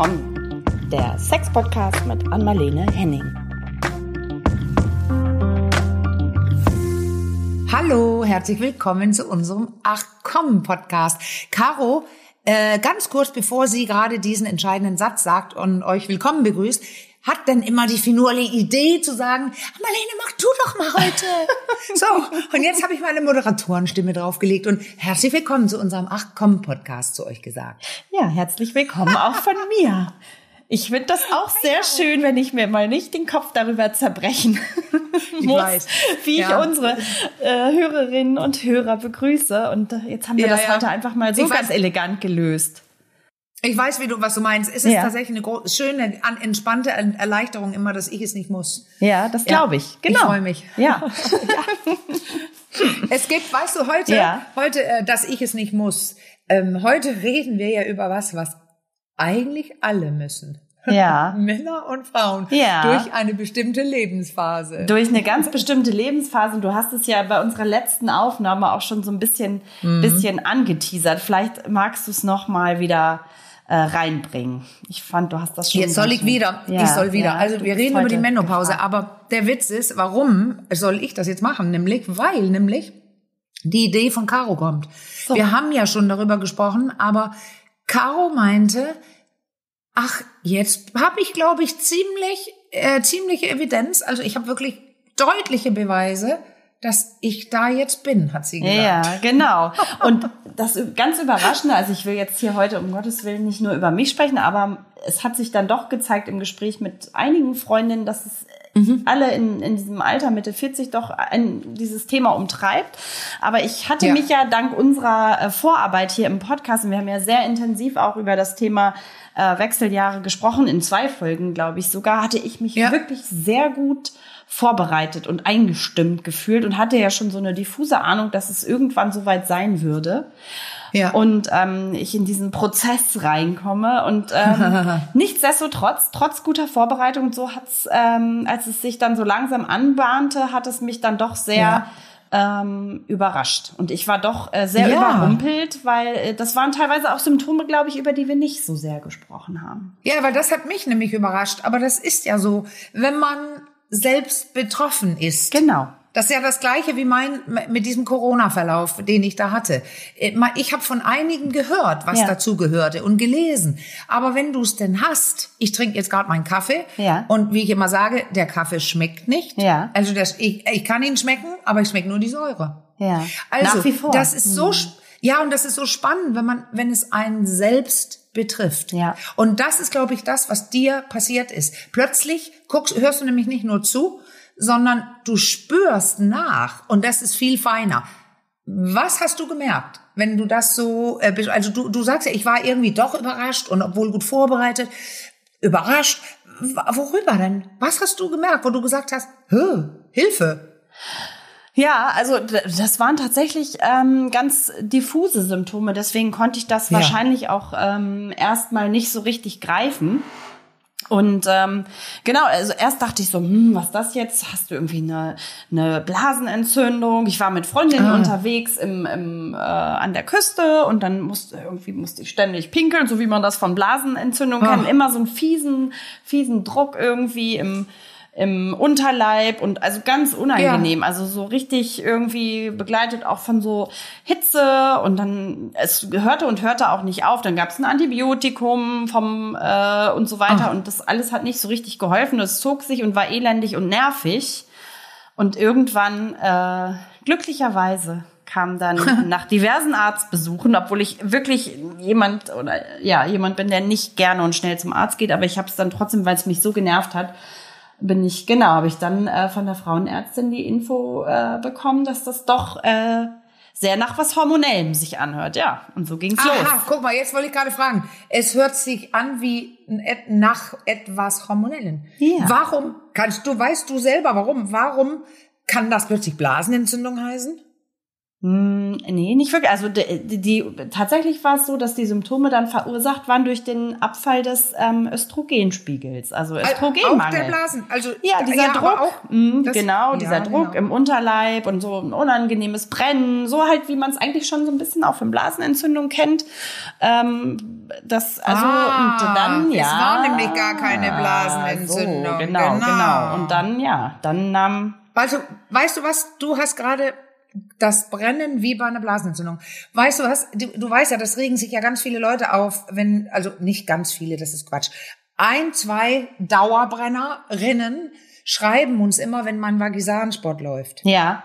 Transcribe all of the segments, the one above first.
Komm, der Sex-Podcast mit Anmalene Henning. Hallo, herzlich willkommen zu unserem Ach komm Podcast. Caro, äh, ganz kurz bevor sie gerade diesen entscheidenden Satz sagt und euch willkommen begrüßt, hat denn immer die finurle Idee zu sagen, Marlene, mach du doch mal heute. so, und jetzt habe ich meine Moderatorenstimme draufgelegt und herzlich willkommen zu unserem Ach komm Podcast zu euch gesagt. Ja, herzlich willkommen auch von mir. Ich finde das auch sehr schön, wenn ich mir mal nicht den Kopf darüber zerbrechen Ich muss, weiß. wie ich Ja. unsere äh, Hörerinnen und Hörer begrüße. Und äh, jetzt haben wir Ja, das ja. heute einfach mal so Ich ganz weiß. elegant gelöst. Ich weiß, wie du, was du meinst. Es ist Ja. tatsächlich eine schöne, an- entspannte Erleichterung immer, dass ich es nicht muss. Ja, das glaube ich. Genau. Ich freue mich. Ja. Es gibt, weißt du, heute, Ja. heute, äh, dass ich es nicht muss. Ähm, heute reden wir ja über was, was eigentlich alle müssen. Ja. Männer und Frauen. Ja. Durch eine bestimmte Lebensphase. durch eine ganz bestimmte Lebensphase. Und du hast es ja bei unserer letzten Aufnahme auch schon so ein bisschen, Mhm. bisschen angeteasert. Vielleicht magst du es noch mal wieder äh, reinbringen. Ich fand, du hast das schon. Jetzt soll ich wieder. Ja, ich soll wieder. ja, also wir reden über die Menopause. gefragt. Aber der Witz ist, warum soll ich das jetzt machen? Nämlich, weil nämlich die Idee von Caro kommt. So. Wir haben ja schon darüber gesprochen, aber Caro meinte, ach, jetzt habe ich, glaube ich, ziemlich, äh, ziemliche Evidenz. Also ich habe wirklich deutliche Beweise, dass ich da jetzt bin, hat sie gesagt. Ja, genau. Und das ganz Überraschende, also ich will jetzt hier heute um Gottes Willen nicht nur über mich sprechen, aber es hat sich dann doch gezeigt im Gespräch mit einigen Freundinnen, dass es alle in, in diesem Alter, Mitte 40, doch ein, dieses Thema umtreibt. Aber ich hatte Ja. mich ja dank unserer äh, Vorarbeit hier im Podcast, und wir haben ja sehr intensiv auch über das Thema äh, Wechseljahre gesprochen, in zwei Folgen, glaube ich sogar, hatte ich mich Ja. wirklich sehr gut vorbereitet und eingestimmt gefühlt und hatte ja schon so eine diffuse Ahnung, dass es irgendwann soweit sein würde. Ja. Und ähm, ich in diesen Prozess reinkomme. Und ähm, nichtsdestotrotz, trotz guter Vorbereitung so hat's, ähm, als es sich dann so langsam anbahnte, hat es mich dann doch sehr ähm, überrascht. Und ich war doch äh, sehr Ja. überrumpelt, weil äh, das waren teilweise auch Symptome, glaube ich, über die wir nicht so sehr gesprochen haben. Ja, weil das hat mich nämlich überrascht. Aber das ist ja so, wenn man selbst betroffen ist. Genau. Das ist ja das Gleiche wie mein mit diesem Corona-Verlauf, den ich da hatte. Äh, Ich habe von einigen gehört, was Ja. dazu gehörte und gelesen. Aber wenn du es denn hast, ich trinke jetzt gerade meinen Kaffee Ja. und wie ich immer sage, der Kaffee schmeckt nicht. Ja. Also das, ich, ich kann ihn schmecken, aber ich schmecke nur die Säure. Ja. Also Nach wie vor. das ist so sp- ja und das ist so spannend, wenn man wenn es einen selbst betrifft. Ja. Und das ist glaube ich das, was dir passiert ist. Plötzlich guckst hörst du nämlich nicht nur zu, sondern du spürst nach und das ist viel feiner. Was hast du gemerkt, wenn du das so äh, also du du sagst ja, ich war irgendwie doch überrascht und obwohl gut vorbereitet, überrascht. Worüber denn? Was hast du gemerkt, wo du gesagt hast, Hilfe? Ja, also das waren tatsächlich ähm, ganz diffuse Symptome, deswegen konnte ich das Ja. wahrscheinlich auch ähm, erstmal nicht so richtig greifen. Und ähm, genau, also erst dachte ich so, hm, was ist das jetzt? Hast du irgendwie eine, eine Blasenentzündung? Ich war mit Freundinnen unterwegs im, im, äh, an der Küste und dann musste irgendwie musste ich ständig pinkeln, so wie man das von Blasenentzündung Ah. kennt. Immer so einen fiesen, fiesen Druck irgendwie im im Unterleib und also ganz unangenehm, also so richtig irgendwie begleitet auch von so Hitze und dann es hörte und hörte auch nicht auf. Dann gab es ein Antibiotikum vom äh, und so weiter. Und das alles hat nicht so richtig geholfen. Es zog sich und war elendig und nervig. Und irgendwann äh, glücklicherweise kam dann nach diversen Arztbesuchen, obwohl ich wirklich jemand oder ja jemand bin, der nicht gerne und schnell zum Arzt geht, aber ich habe es dann trotzdem, weil es mich so genervt hat, bin ich, genau, habe ich dann äh, von der Frauenärztin die Info äh, bekommen, dass das doch äh, sehr nach was Hormonellem sich anhört. Ja, und so ging's los. Aha, guck mal, jetzt wollte ich gerade fragen. Es hört sich an wie nach etwas Hormonellen. Ja. Warum, kannst du, weißt du selber warum? Warum kann das plötzlich Blasenentzündung heißen? Hm, nee, nicht wirklich. Also die, die, tatsächlich war es so, dass die Symptome dann verursacht waren durch den Abfall des ähm, Östrogenspiegels, also Östrogenmangel. Auch der Blasen, also ja, dieser ja, Druck, auch, mh, das, genau, ja, dieser Druck genau. im Unterleib und so ein unangenehmes Brennen, so halt wie man es eigentlich schon so ein bisschen auch von Blasenentzündung kennt. Ähm, das also ah, und dann ja. Es war nämlich gar keine Blasenentzündung. So, genau, genau, genau. Und dann ja, dann nahm also, weißt du was? Du hast gerade das Brennen wie bei einer Blasenentzündung. Weißt du was? Du, du weißt ja, das regen sich ja ganz viele Leute auf, wenn, also nicht ganz viele, das ist Quatsch. Ein, zwei Dauerbrennerinnen schreiben uns immer, wenn man Vagisansport läuft. Ja.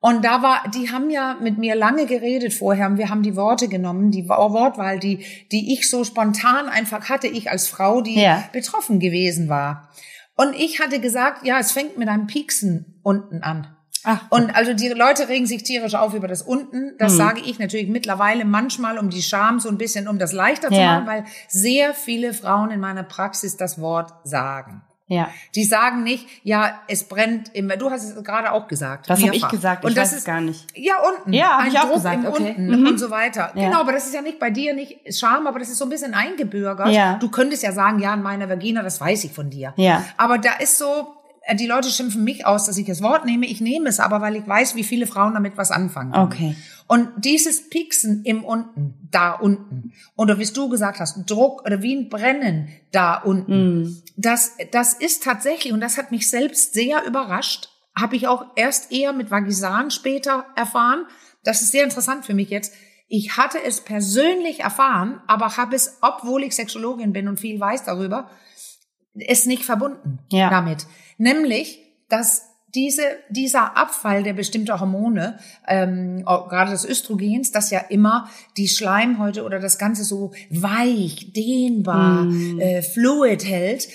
Und da war, die haben ja mit mir lange geredet vorher und wir haben die Worte genommen, die Wortwahl, die, die ich so spontan einfach hatte, ich als Frau, die ja. betroffen gewesen war. Und ich hatte gesagt, ja, es fängt mit einem Pieksen unten an. Ach. Und also die Leute regen sich tierisch auf über das unten. Das mhm. sage ich natürlich mittlerweile manchmal, um die Scham so ein bisschen, um das leichter zu machen, weil sehr viele Frauen in meiner Praxis das Wort sagen. Ja. Die sagen nicht, ja, es brennt immer. Du hast es gerade auch gesagt. Was habe ich gesagt? Ich und das weiß ist gar nicht. Ja, unten. Ja, habe ich auch Druck gesagt. Okay. Unten mhm. und so weiter. Ja. Genau, aber das ist ja nicht bei dir nicht Scham, aber das ist so ein bisschen eingebürgert. Ja. Du könntest ja sagen, ja, in meiner Vagina, das weiß ich von dir. Ja. Aber da ist so, die Leute schimpfen mich aus, dass ich das Wort nehme. Ich nehme es aber, weil ich weiß, wie viele Frauen damit was anfangen. Okay. Und dieses Pieksen im unten, da unten, oder wie du gesagt hast, Druck oder wie ein Brennen da unten, mm. das, das ist tatsächlich, und das hat mich selbst sehr überrascht, habe ich auch erst eher mit Vagisan später erfahren. Das ist sehr interessant für mich jetzt. Ich hatte es persönlich erfahren, aber habe es, obwohl ich Sexologin bin und viel weiß darüber, es nicht verbunden ja. damit. Nämlich, dass diese, dieser Abfall der bestimmten Hormone, ähm, gerade des Östrogens, das ja immer die Schleimhäute oder das Ganze so weich, dehnbar, mm. äh, fluid hält,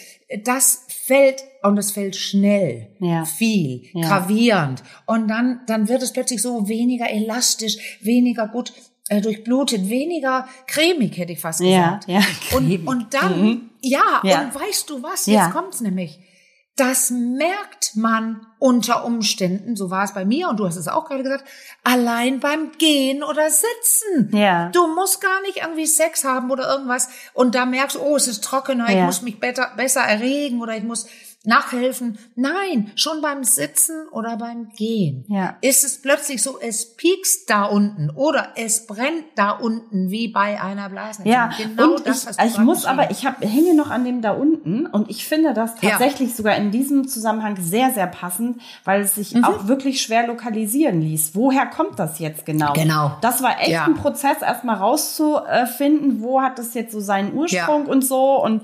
das fällt und es fällt schnell, ja. viel, ja. gravierend und dann dann wird es plötzlich so weniger elastisch, weniger gut äh, durchblutet, weniger cremig hätte ich fast gesagt. Ja, ja. Und und dann mhm. ja, ja, und weißt du was? Jetzt ja. kommt's nämlich das merkt man unter Umständen, so war es bei mir und du hast es auch gerade gesagt, allein beim Gehen oder Sitzen. Ja. Du musst gar nicht irgendwie Sex haben oder irgendwas und da merkst oh, es ist trockener, ja. ich muss mich besser, besser erregen oder ich muss nachhelfen. Nein, schon beim Sitzen oder beim Gehen ja. ist es plötzlich so, es piekst da unten oder es brennt da unten wie bei einer Blasenentzündung. Ja, genau und das, ich, ich muss aber, ich hab, hänge noch an dem da unten und ich finde das tatsächlich ja. sogar in diesem Zusammenhang sehr, sehr passend, weil es sich mhm. auch wirklich schwer lokalisieren ließ. Woher kommt das jetzt genau? Genau. Das war echt ja. ein Prozess, erstmal rauszufinden, wo hat das jetzt so seinen Ursprung und so und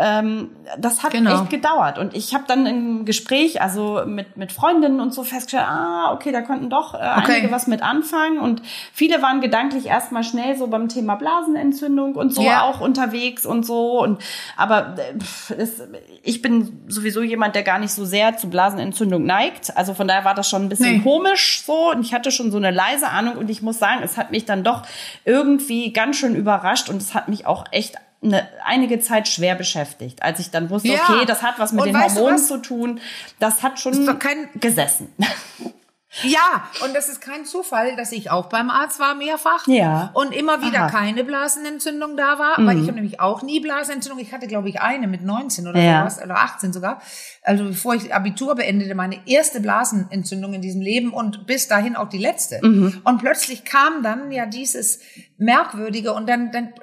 ähm, das hat genau. echt gedauert. Und ich habe dann im Gespräch, also mit, mit Freundinnen und so festgestellt, ah, okay, da könnten doch äh, okay. einige was mit anfangen. Und viele waren gedanklich erstmal schnell so beim Thema Blasenentzündung und so ja. auch unterwegs und so. Und aber äh, es, ich bin sowieso jemand, der gar nicht so sehr zu Blasenentzündung neigt. Also von daher war das schon ein bisschen nee. komisch so. Und ich hatte schon so eine leise Ahnung. Und ich muss sagen, es hat mich dann doch irgendwie ganz schön überrascht und es hat mich auch echt eine, einige Zeit schwer beschäftigt, als ich dann wusste, ja. okay, das hat was mit und den Hormonen zu tun. Das hat schon kein, gesessen. Ja, und das ist kein Zufall, dass ich auch beim Arzt war mehrfach ja. und immer wieder Aha. keine Blasenentzündung da war, mhm. weil ich habe nämlich auch nie Blasenentzündung. Ich hatte glaube ich eine mit 19 oder ja. sowas oder 18 sogar. Also bevor ich Abitur beendete, meine erste Blasenentzündung in diesem Leben und bis dahin auch die letzte. Mhm. Und plötzlich kam dann ja dieses merkwürdige und dann dann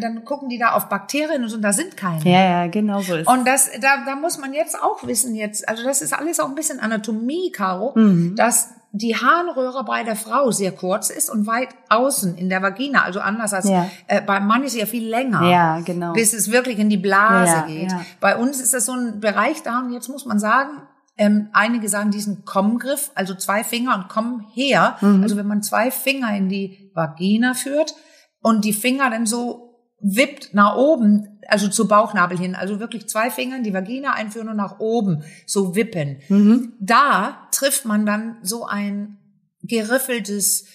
dann gucken die da auf Bakterien und so, und da sind keine. Ja, ja, genau so ist. Und das da da muss man jetzt auch wissen jetzt, also das ist alles auch ein bisschen Anatomie, Caro, mhm. dass die Harnröhre bei der Frau sehr kurz ist und weit außen in der Vagina, also anders als ja. äh, beim Mann ist sie ja viel länger, ja, genau. bis es wirklich in die Blase ja, geht. Ja. Bei uns ist das so ein Bereich da und jetzt muss man sagen, ähm, einige sagen diesen Kommgriff, also zwei Finger und komm her. Mhm. Also wenn man zwei Finger in die Vagina führt und die Finger dann so wippt nach oben, also zu Bauchnabel hin, also wirklich zwei Finger in die Vagina einführen und nach oben so wippen. Mhm. Da trifft man dann so ein geriffeltes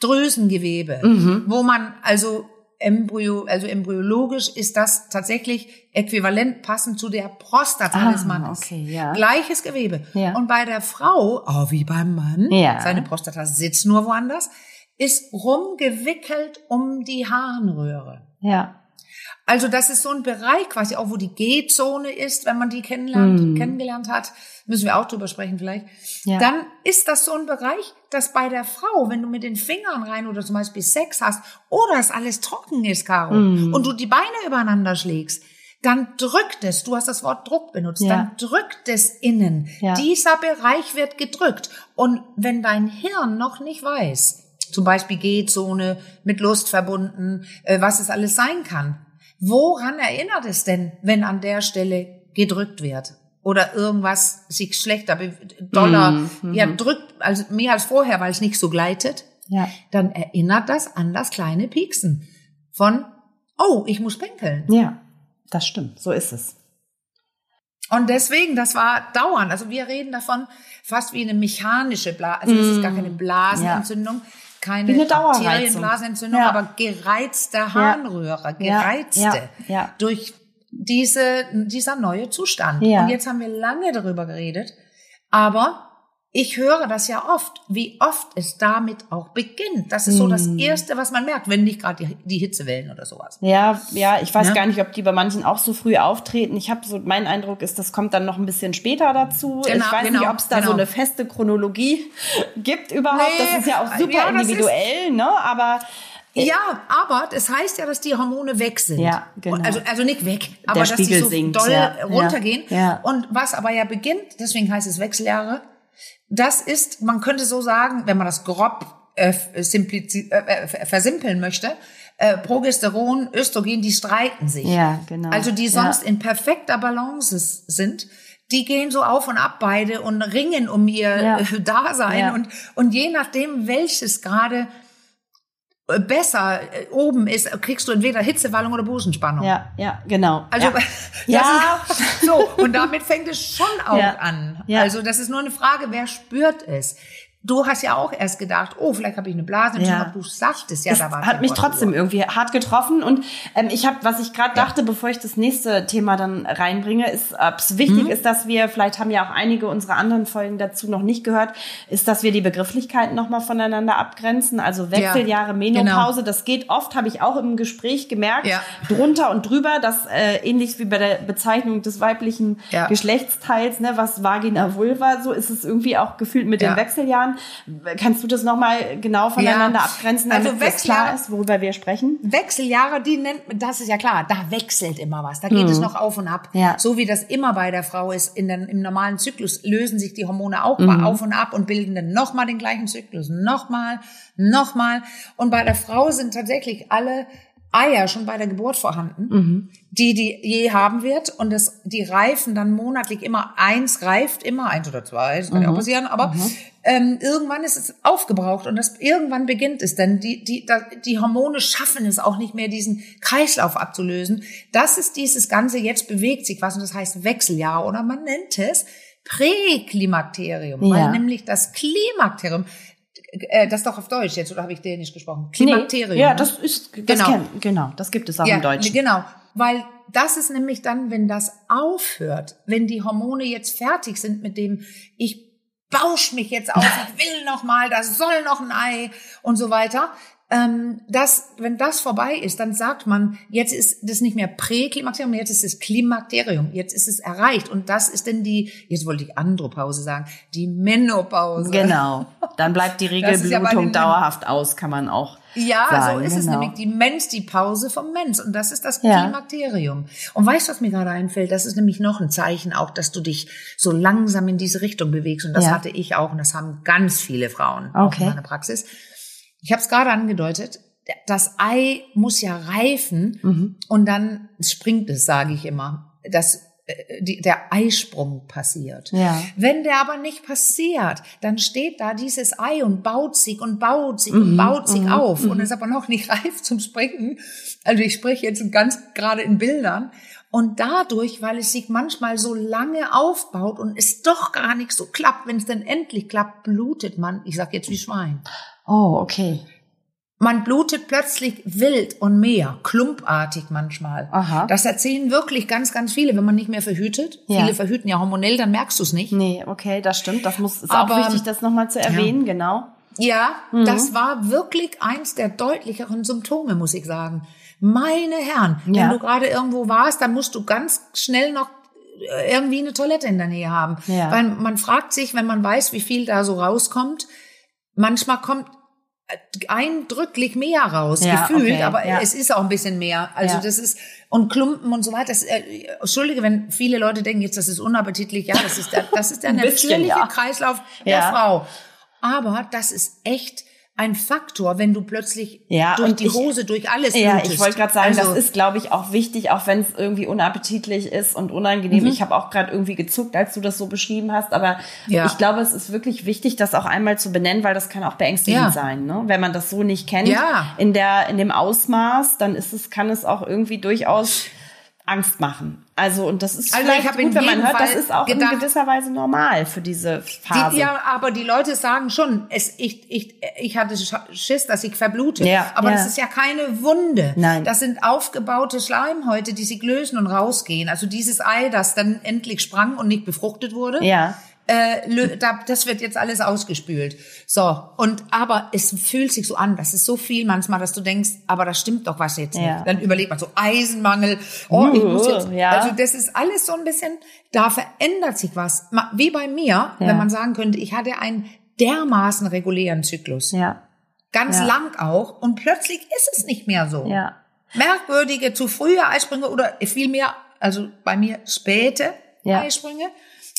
Drüsengewebe, mhm. wo man also Embryo, also embryologisch ist das tatsächlich äquivalent passend zu der Prostata Ah, des Mannes. okay, ja. Gleiches Gewebe. Ja. Und bei der Frau, oh, wie beim Mann, Ja. seine Prostata sitzt nur woanders, ist rumgewickelt um die Harnröhre. Ja. Also das ist so ein Bereich quasi auch, wo die G-Zone ist, wenn man die kennenlernt, Mhm. kennengelernt hat. Müssen wir auch drüber sprechen vielleicht. Ja. Dann ist das so ein Bereich, dass bei der Frau, wenn du mit den Fingern rein oder zum Beispiel Sex hast oder es alles trocken ist, Caro, Mhm. und du die Beine übereinander schlägst, dann drückt es, du hast das Wort Druck benutzt, Ja. dann drückt es innen. Ja. Dieser Bereich wird gedrückt. Und wenn dein Hirn noch nicht weiß, zum Beispiel G-Zone, mit Lust verbunden, äh, was es alles sein kann, woran erinnert es denn, wenn an der Stelle gedrückt wird? Oder irgendwas sich schlechter, doller, Mhm, ja, drückt, also mehr als vorher, weil es nicht so gleitet, Ja. dann erinnert das an das kleine Pieksen von, oh, ich muss pinkeln. Ja. Das stimmt. So ist es. Und deswegen, das war dauernd. Also wir reden davon fast wie eine mechanische Blase. Also das ist gar keine Blasenentzündung, keine. Arterienblasenentzündung, Ja. aber gereizte Harnröhre, gereizte. Ja. Durch diese, dieser neue Zustand. Und jetzt haben wir lange darüber geredet. Aber ich höre das ja oft, wie oft es damit auch beginnt. Das ist so das Mm. Erste, was man merkt, wenn nicht gerade die, die Hitzewellen oder sowas. Ja, ja, ich weiß Ne? gar nicht, ob die bei manchen auch so früh auftreten. Ich habe so, mein Eindruck ist, das kommt dann noch ein bisschen später dazu. Genau, ich weiß genau, nicht, ob es da so genau. eine feste Chronologie gibt überhaupt. Nee, das ist ja auch super ja, das ist- individuell, ne? Aber Ja, aber das heißt ja, dass die Hormone weg sind. Ja, genau. Also, also nicht weg, aber dass die so sinkt, doll ja, runtergehen. ja, ja. Und was aber ja beginnt, deswegen heißt es Wechseljahre, das ist, man könnte so sagen, wenn man das grob äh, äh, äh, versimpeln möchte, äh, Progesteron, Östrogen, die streiten sich. Ja, genau. Also die Ja. sonst in perfekter Balance sind, die gehen so auf und ab beide und ringen um ihr Ja. Dasein. Ja. Und, und je nachdem, welches gerade besser äh, oben ist, kriegst du entweder Hitzewallung oder Busenspannung. ja, ja, genau. Also ja. Ja. ist so und damit fängt es schon auch Ja. an. Ja. Also das ist nur eine Frage, wer spürt es? Du hast ja auch erst gedacht, oh, vielleicht habe ich eine Blasenentzündung. Ja. Du sagtest ja, es da war hat mich trotzdem irgendwie hart getroffen und ähm, ich habe, was ich gerade dachte, bevor ich das nächste Thema dann reinbringe, ist, ob es wichtig Mhm. ist, dass wir, vielleicht haben ja auch einige unserer anderen Folgen dazu noch nicht gehört, ist, dass wir die Begrifflichkeiten nochmal voneinander abgrenzen. Also Wechseljahre, Menopause, das geht oft, habe ich auch im Gespräch gemerkt, Ja. drunter und drüber, dass äh, ähnlich wie bei der Bezeichnung des weiblichen Ja. Geschlechtsteils, ne, was Vagina, Vulva, so ist es irgendwie auch gefühlt mit Ja. den Wechseljahren. Kannst du das nochmal genau voneinander Ja. abgrenzen, Also damit klar Wechseljahre- ist, worüber wir sprechen? Wechseljahre, die nennt man, das ist ja klar, da wechselt immer was, da geht es noch auf und ab. Mhm. Ja. So wie das immer bei der Frau ist, in den, im normalen Zyklus lösen sich die Hormone auch Mhm. mal auf und ab und bilden dann nochmal den gleichen Zyklus, nochmal, nochmal. Und bei der Frau sind tatsächlich alle Eier schon bei der Geburt vorhanden, Mhm. die die je haben wird und das, die reifen dann monatlich immer, eins reift immer, eins oder zwei, das kann ja auch passieren, aber ähm, irgendwann ist es aufgebraucht und das irgendwann beginnt es dann. Die, die, die Hormone schaffen es auch nicht mehr, diesen Kreislauf abzulösen. Das ist dieses Ganze, jetzt bewegt sich was und das heißt Wechseljahr oder man nennt es Präklimakterium, Ja. weil nämlich das Klimakterium, äh, das ist doch auf Deutsch jetzt, oder habe ich Dänisch gesprochen? Klimakterium. Nee, ja, ne? das ist, das Genau. kenn, genau, das gibt es auch im Deutschen. Genau, weil das ist nämlich dann, wenn das aufhört, wenn die Hormone jetzt fertig sind mit dem, ich bausch mich jetzt auf, ich will noch mal, das soll noch ein Ei und so weiter. Ähm, das, wenn das vorbei ist, dann sagt man, jetzt ist das nicht mehr Präklimakterium, jetzt ist es Klimakterium, jetzt ist es erreicht. Und das ist denn die, jetzt wollte ich Andropause sagen, die Menopause. Genau. Dann bleibt die ja Regelblutung den- dauerhaft aus, kann man auch Ja, sagen. so ist es genau. nämlich die Mens, die Pause vom Mens. Und das ist das Ja. Klimakterium. Und weißt du, was mir gerade einfällt? Das ist nämlich noch ein Zeichen auch, dass du dich so langsam in diese Richtung bewegst. Und das Ja. hatte ich auch. Und das haben ganz viele Frauen auch Okay. in meiner Praxis. Ich habe es gerade angedeutet. Das Ei muss ja reifen Mhm. und dann springt es, sage ich immer. Das, äh, die, der Eisprung passiert. Ja. Wenn der aber nicht passiert, dann steht da dieses Ei und baut sich und baut sich und baut sich auf und ist aber noch nicht reif zum Springen. Also ich spreche jetzt ganz gerade in Bildern. Und dadurch, weil es sich manchmal so lange aufbaut und es doch gar nicht so klappt, wenn es dann endlich klappt, blutet man, ich sag jetzt wie Schwein. Oh, okay. Man blutet plötzlich wild und mehr, klumpartig manchmal. Aha. Das erzählen wirklich ganz, ganz viele, wenn man nicht mehr verhütet. Ja. Viele verhüten ja hormonell, dann merkst du es nicht. Nee, okay, das stimmt. Das muss, ist Aber- auch wichtig, das nochmal zu erwähnen, genau. Ja, Mhm. das war wirklich eins der deutlicheren Symptome, muss ich sagen. Meine Herren, Ja. wenn du gerade irgendwo warst, dann musst du ganz schnell noch äh, irgendwie eine Toilette in der Nähe haben. Ja. Weil man fragt sich, wenn man weiß, wie viel da so rauskommt, manchmal kommt eindrücklich mehr raus, Ja, gefühlt, okay, aber ja. es ist auch ein bisschen mehr. Also Ja. das ist, und Klumpen und so weiter. Das, äh, Entschuldige, wenn viele Leute denken, jetzt das ist unappetitlich, ja, das ist der, das ist der natürliche. Kreislauf der. Frau. Aber das ist echt ein Faktor, wenn du plötzlich Ja, durch und die ich- Hose, durch alles Ja, blutest. ich wollte gerade sagen, Also, das ist, glaube ich, auch wichtig, auch wenn es irgendwie unappetitlich ist und unangenehm. Mhm. Ich habe auch gerade irgendwie gezuckt, als du das so beschrieben hast, aber Ja. ich glaube, es ist wirklich wichtig, das auch einmal zu benennen, weil das kann auch beängstigend Ja. sein, ne? Wenn man das so nicht kennt Ja. in der in dem Ausmaß, dann ist es kann es auch irgendwie durchaus Angst machen. Also und das ist Also vielleicht ich in gut, wenn man hört, das Fall ist auch in gedacht- gewisser Weise normal für diese Phase. die, ja, aber die Leute sagen schon, es, ich, ich, ich hatte Sch- Schiss, dass ich verblute. Ja, aber ja. das ist ja keine Wunde. Nein. Das sind aufgebaute Schleimhäute, die sich lösen und rausgehen. Also dieses Ei, das dann endlich sprang und nicht befruchtet wurde. Ja. Äh, das wird jetzt alles ausgespült. So, und aber es fühlt sich so an, das ist so viel manchmal, dass du denkst, aber da stimmt doch was jetzt Ja. nicht. Dann überlegt man so Eisenmangel, oh, ich muss jetzt, Ja. also das ist alles so ein bisschen, da verändert sich was. Wie bei mir, Ja. wenn man sagen könnte, ich hatte einen dermaßen regulären Zyklus. Ja. Ganz lang auch. Und plötzlich ist es nicht mehr so. Ja. Merkwürdige, zu frühe Eisprünge oder vielmehr, also bei mir späte Ja. Eisprünge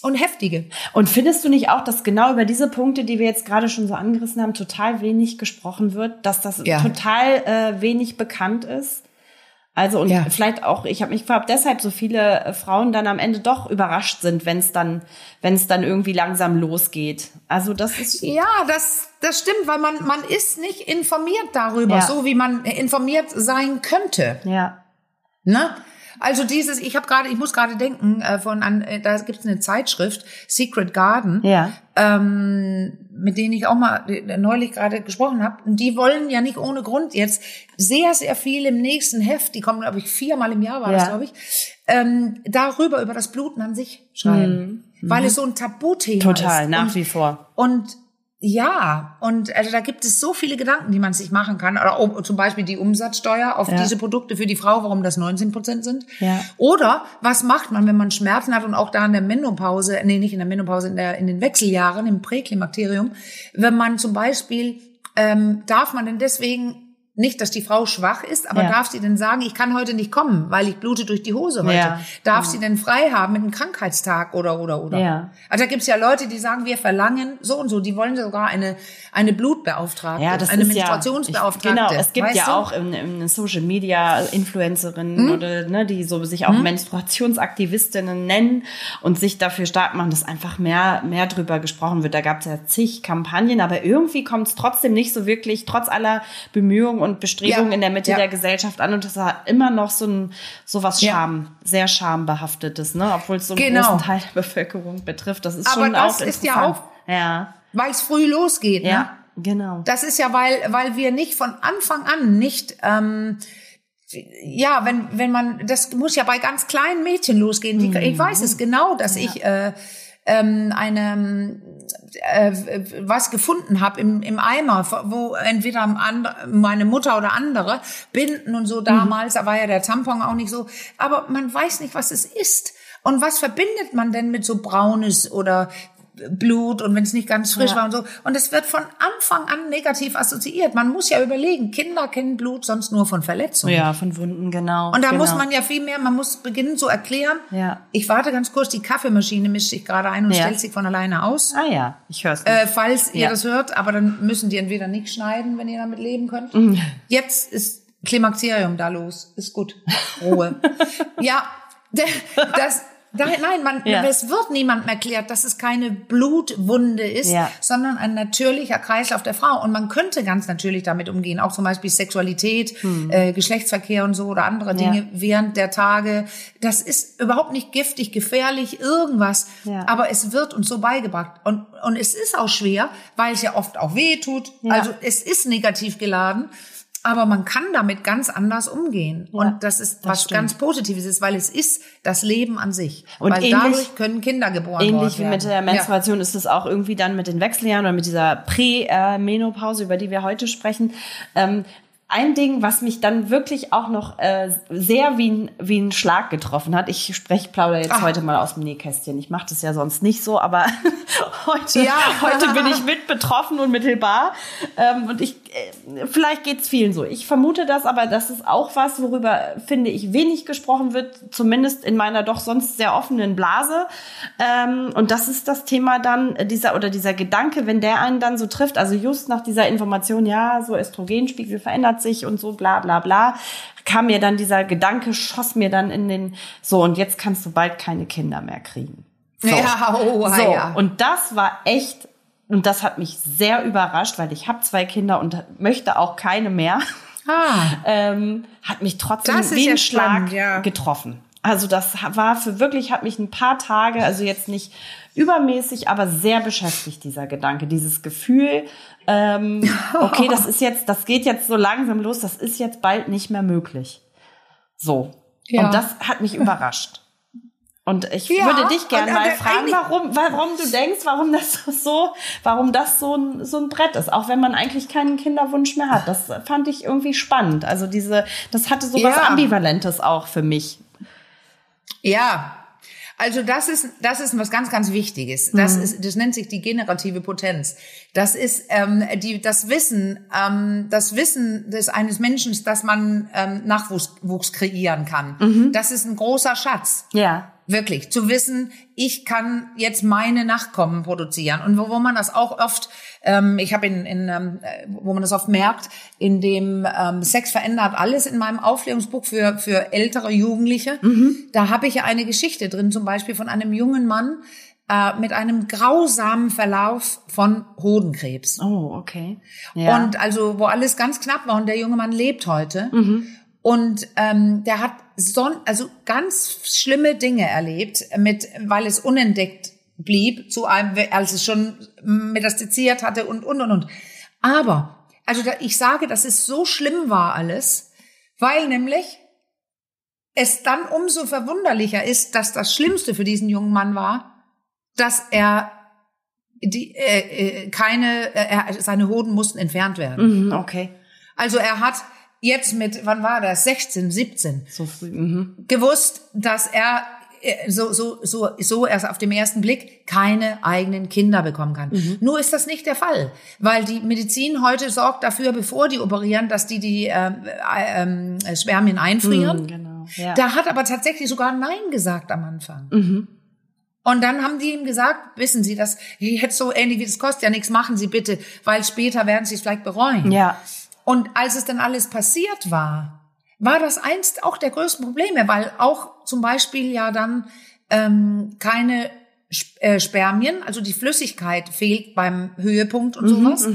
und heftige. Und findest du nicht auch, dass genau über diese Punkte, die wir jetzt gerade schon so angerissen haben, total wenig gesprochen wird, dass das Ja. total äh, wenig bekannt ist? Also und Ja. vielleicht auch, ich habe mich gefragt, deshalb so viele äh, Frauen dann am Ende doch überrascht sind, wenn es dann, wenn es dann irgendwie langsam losgeht. Also das ist Ja, das, das stimmt, weil man, man ist nicht informiert darüber, Ja. so wie man informiert sein könnte. ja, Ne? Also dieses, ich habe gerade, ich muss gerade denken, äh, von an, äh, da gibt es eine Zeitschrift, Secret Garden, ja, ähm, mit denen ich auch mal äh, neulich gerade gesprochen habe. Und die wollen ja nicht ohne Grund jetzt sehr, sehr viel im nächsten Heft, die kommen, glaube ich, viermal im Jahr war das, Ja. glaube ich, ähm, darüber, über das Bluten an sich schreiben. Weil es so ein Tabuthema Mhm. total ist. nach Und wie vor. und ja, und also da gibt es so viele Gedanken, die man sich machen kann. Oder um, zum Beispiel die Umsatzsteuer auf Ja. diese Produkte für die Frau, warum das 19 Prozent sind. Ja. Oder was macht man, wenn man Schmerzen hat und auch da in der Menopause, nee, nicht in der Menopause, in, der, in den Wechseljahren, im Präklimakterium, wenn man zum Beispiel, ähm, darf man denn deswegen nicht, dass die Frau schwach ist, aber Ja. darf sie denn sagen, ich kann heute nicht kommen, weil ich blute durch die Hose heute? Ja. Darf sie denn frei haben mit einem Krankheitstag oder oder oder? Ja. Also da gibt's ja Leute, die sagen, wir verlangen so und so, die wollen sogar eine, eine Blutbeauftragte, Ja, das eine ist ja, Menstruationsbeauftragte. ich, genau, es gibt ja du? auch in, in Social Media Influencerinnen Hm? oder ne, die so sich auch Menstruationsaktivistinnen nennen und sich dafür stark machen, dass einfach mehr mehr drüber gesprochen wird. Da gab es ja zig Kampagnen, aber irgendwie kommt es trotzdem nicht so wirklich, trotz aller Bemühungen und Bestrebungen Ja, in der Mitte ja. der Gesellschaft an und das hat immer noch so ein so was Ja. Scham, sehr schambehaftetes, ne, obwohl es so einen Genau. großen Teil der Bevölkerung betrifft. Das ist Aber schon das auch ist ja auch- ja, Weil es früh losgeht. Ne? ja, genau. Das ist ja, weil, weil wir nicht von Anfang an nicht, ähm, ja, wenn, wenn man, das muss ja bei ganz kleinen Mädchen losgehen. Die, Ich weiß es genau, dass ich äh, ähm, eine äh, was gefunden habe im, im Eimer, wo entweder meine Mutter oder andere Binden und so damals, da war ja der Tampon auch nicht so, aber man weiß nicht, was es ist. Und was verbindet man denn mit so braunes oder Blut und wenn es nicht ganz frisch Ja. war und so. Und es wird von Anfang an negativ assoziiert. Man muss ja überlegen, Kinder kennen Blut sonst nur von Verletzungen. Ja, von Wunden, genau. Und da genau. muss man ja viel mehr, man muss beginnen zu erklären. Ja. Ich warte ganz kurz, die Kaffeemaschine mischt sich gerade ein und Ja. stellt sich von alleine aus. Ah ja, ich höre es. Äh, falls ihr das hört, aber dann müssen die entweder nicht schneiden, wenn ihr damit leben könnt. Mhm. Jetzt ist Klimakterium da los. Ist gut. Ruhe. ja, das, da, nein, man, Ja. es wird niemandem erklärt, dass es keine Blutwunde ist, Ja. sondern ein natürlicher Kreislauf der Frau. Und man könnte ganz natürlich damit umgehen, auch zum Beispiel Sexualität, äh, Geschlechtsverkehr und so oder andere Dinge Hm. Ja. während der Tage. Das ist überhaupt nicht giftig, gefährlich, irgendwas. Aber es wird uns so beigebracht. Und, und es ist auch schwer, weil es ja oft auch weh tut. Also es ist negativ geladen. Aber man kann damit ganz anders umgehen. Ja, und das ist das was stimmt. ganz Positives ist, weil es ist das Leben an sich. Und weil ähnlich- dadurch können Kinder geboren Ähnlich wie werden. mit der Menstruation ist es auch irgendwie dann mit den Wechseljahren oder mit dieser Prä-Menopause, über die wir heute sprechen. Ähm, ein Ding, was mich dann wirklich auch noch äh, sehr wie ein, wie ein Schlag getroffen hat. Ich spreche, plaudere jetzt Ach. heute mal aus dem Nähkästchen. Ich mache das ja sonst nicht so, aber heute, Ja. heute bin ich mit betroffen und mittelbar. Ähm, und ich, äh, vielleicht geht's vielen so. Ich vermute das, aber das ist auch was, worüber, finde ich, wenig gesprochen wird, zumindest in meiner doch sonst sehr offenen Blase. Ähm, und das ist das Thema dann, äh, dieser oder dieser Gedanke, wenn der einen dann so trifft, also just nach dieser Information, ja, so Östrogenspiegel verändert sich und so bla bla bla, kam mir dann dieser Gedanke, schoss mir dann in den, so und jetzt kannst du bald keine Kinder mehr kriegen. So. Ja, oh, So, ja. und das war echt, und das hat mich sehr überrascht, weil ich habe zwei Kinder und möchte auch keine mehr. Ah. Ähm, hat mich trotzdem wie ein Schlag ja. getroffen. Also das war für wirklich, hat mich ein paar Tage, also jetzt nicht übermäßig, aber sehr beschäftigt, dieser Gedanke, dieses Gefühl, ähm, okay, das ist jetzt, das geht jetzt so langsam los, das ist jetzt bald nicht mehr möglich. So. Ja. Und das hat mich überrascht. Und ich Ja, würde dich gerne und- mal und fragen, warum, warum du denkst, warum das so, warum das so ein, so ein Brett ist, auch wenn man eigentlich keinen Kinderwunsch mehr hat. Das fand ich irgendwie spannend. Also diese, das hatte so was Ja. Ambivalentes auch für mich. Ja, also das ist das ist was ganz ganz Wichtiges. Das Mhm. ist das nennt sich die generative Potenz. Das ist ähm, die das Wissen ähm, das Wissen des eines Menschen, dass man ähm, Nachwuchs Wuchs kreieren kann. Mhm. Das ist ein großer Schatz. Ja. Wirklich, zu wissen, ich kann jetzt meine Nachkommen produzieren. Und wo, wo man das auch oft, ähm, ich habe in, in ähm, äh, wo man das oft merkt, in dem ähm, Sex verändert alles in meinem Aufklärungsbuch für, für ältere Jugendliche. Da habe ich ja eine Geschichte drin, zum Beispiel von einem jungen Mann äh, mit einem grausamen Verlauf von Hodenkrebs. Oh, okay. Ja. Und also, wo alles ganz knapp war und der junge Mann lebt heute. Und ähm, der hat so, also ganz schlimme Dinge erlebt, mit, weil es unentdeckt blieb, zu einem, als es schon metastiziert hatte und, und, und, und. Aber, also da, ich sage, dass es so schlimm war alles, weil nämlich es dann umso verwunderlicher ist, dass das Schlimmste für diesen jungen Mann war, dass er die, äh, äh, keine, äh, seine Hoden mussten entfernt werden. Mhm, okay. Also er hat jetzt mit, wann war das, 16, 17, So früh. Mhm. gewusst, dass er äh, so, so, so, so erst auf dem ersten Blick keine eigenen Kinder bekommen kann. Nur ist das nicht der Fall, weil die Medizin heute sorgt dafür, bevor die operieren, dass die die äh, äh, äh, Spermien einfrieren. Mhm, genau. Ja. Da hat aber tatsächlich sogar Nein gesagt am Anfang. Mhm. Und dann haben die ihm gesagt, wissen Sie, das jetzt so ähnlich wie das kostet ja nichts, machen Sie bitte, weil später werden Sie es vielleicht bereuen. ja. Und als es dann alles passiert war, war das einst auch der größten Probleme, weil auch zum Beispiel ja dann ähm, keine äh, Spermien, also die Flüssigkeit fehlt beim Höhepunkt und sowas.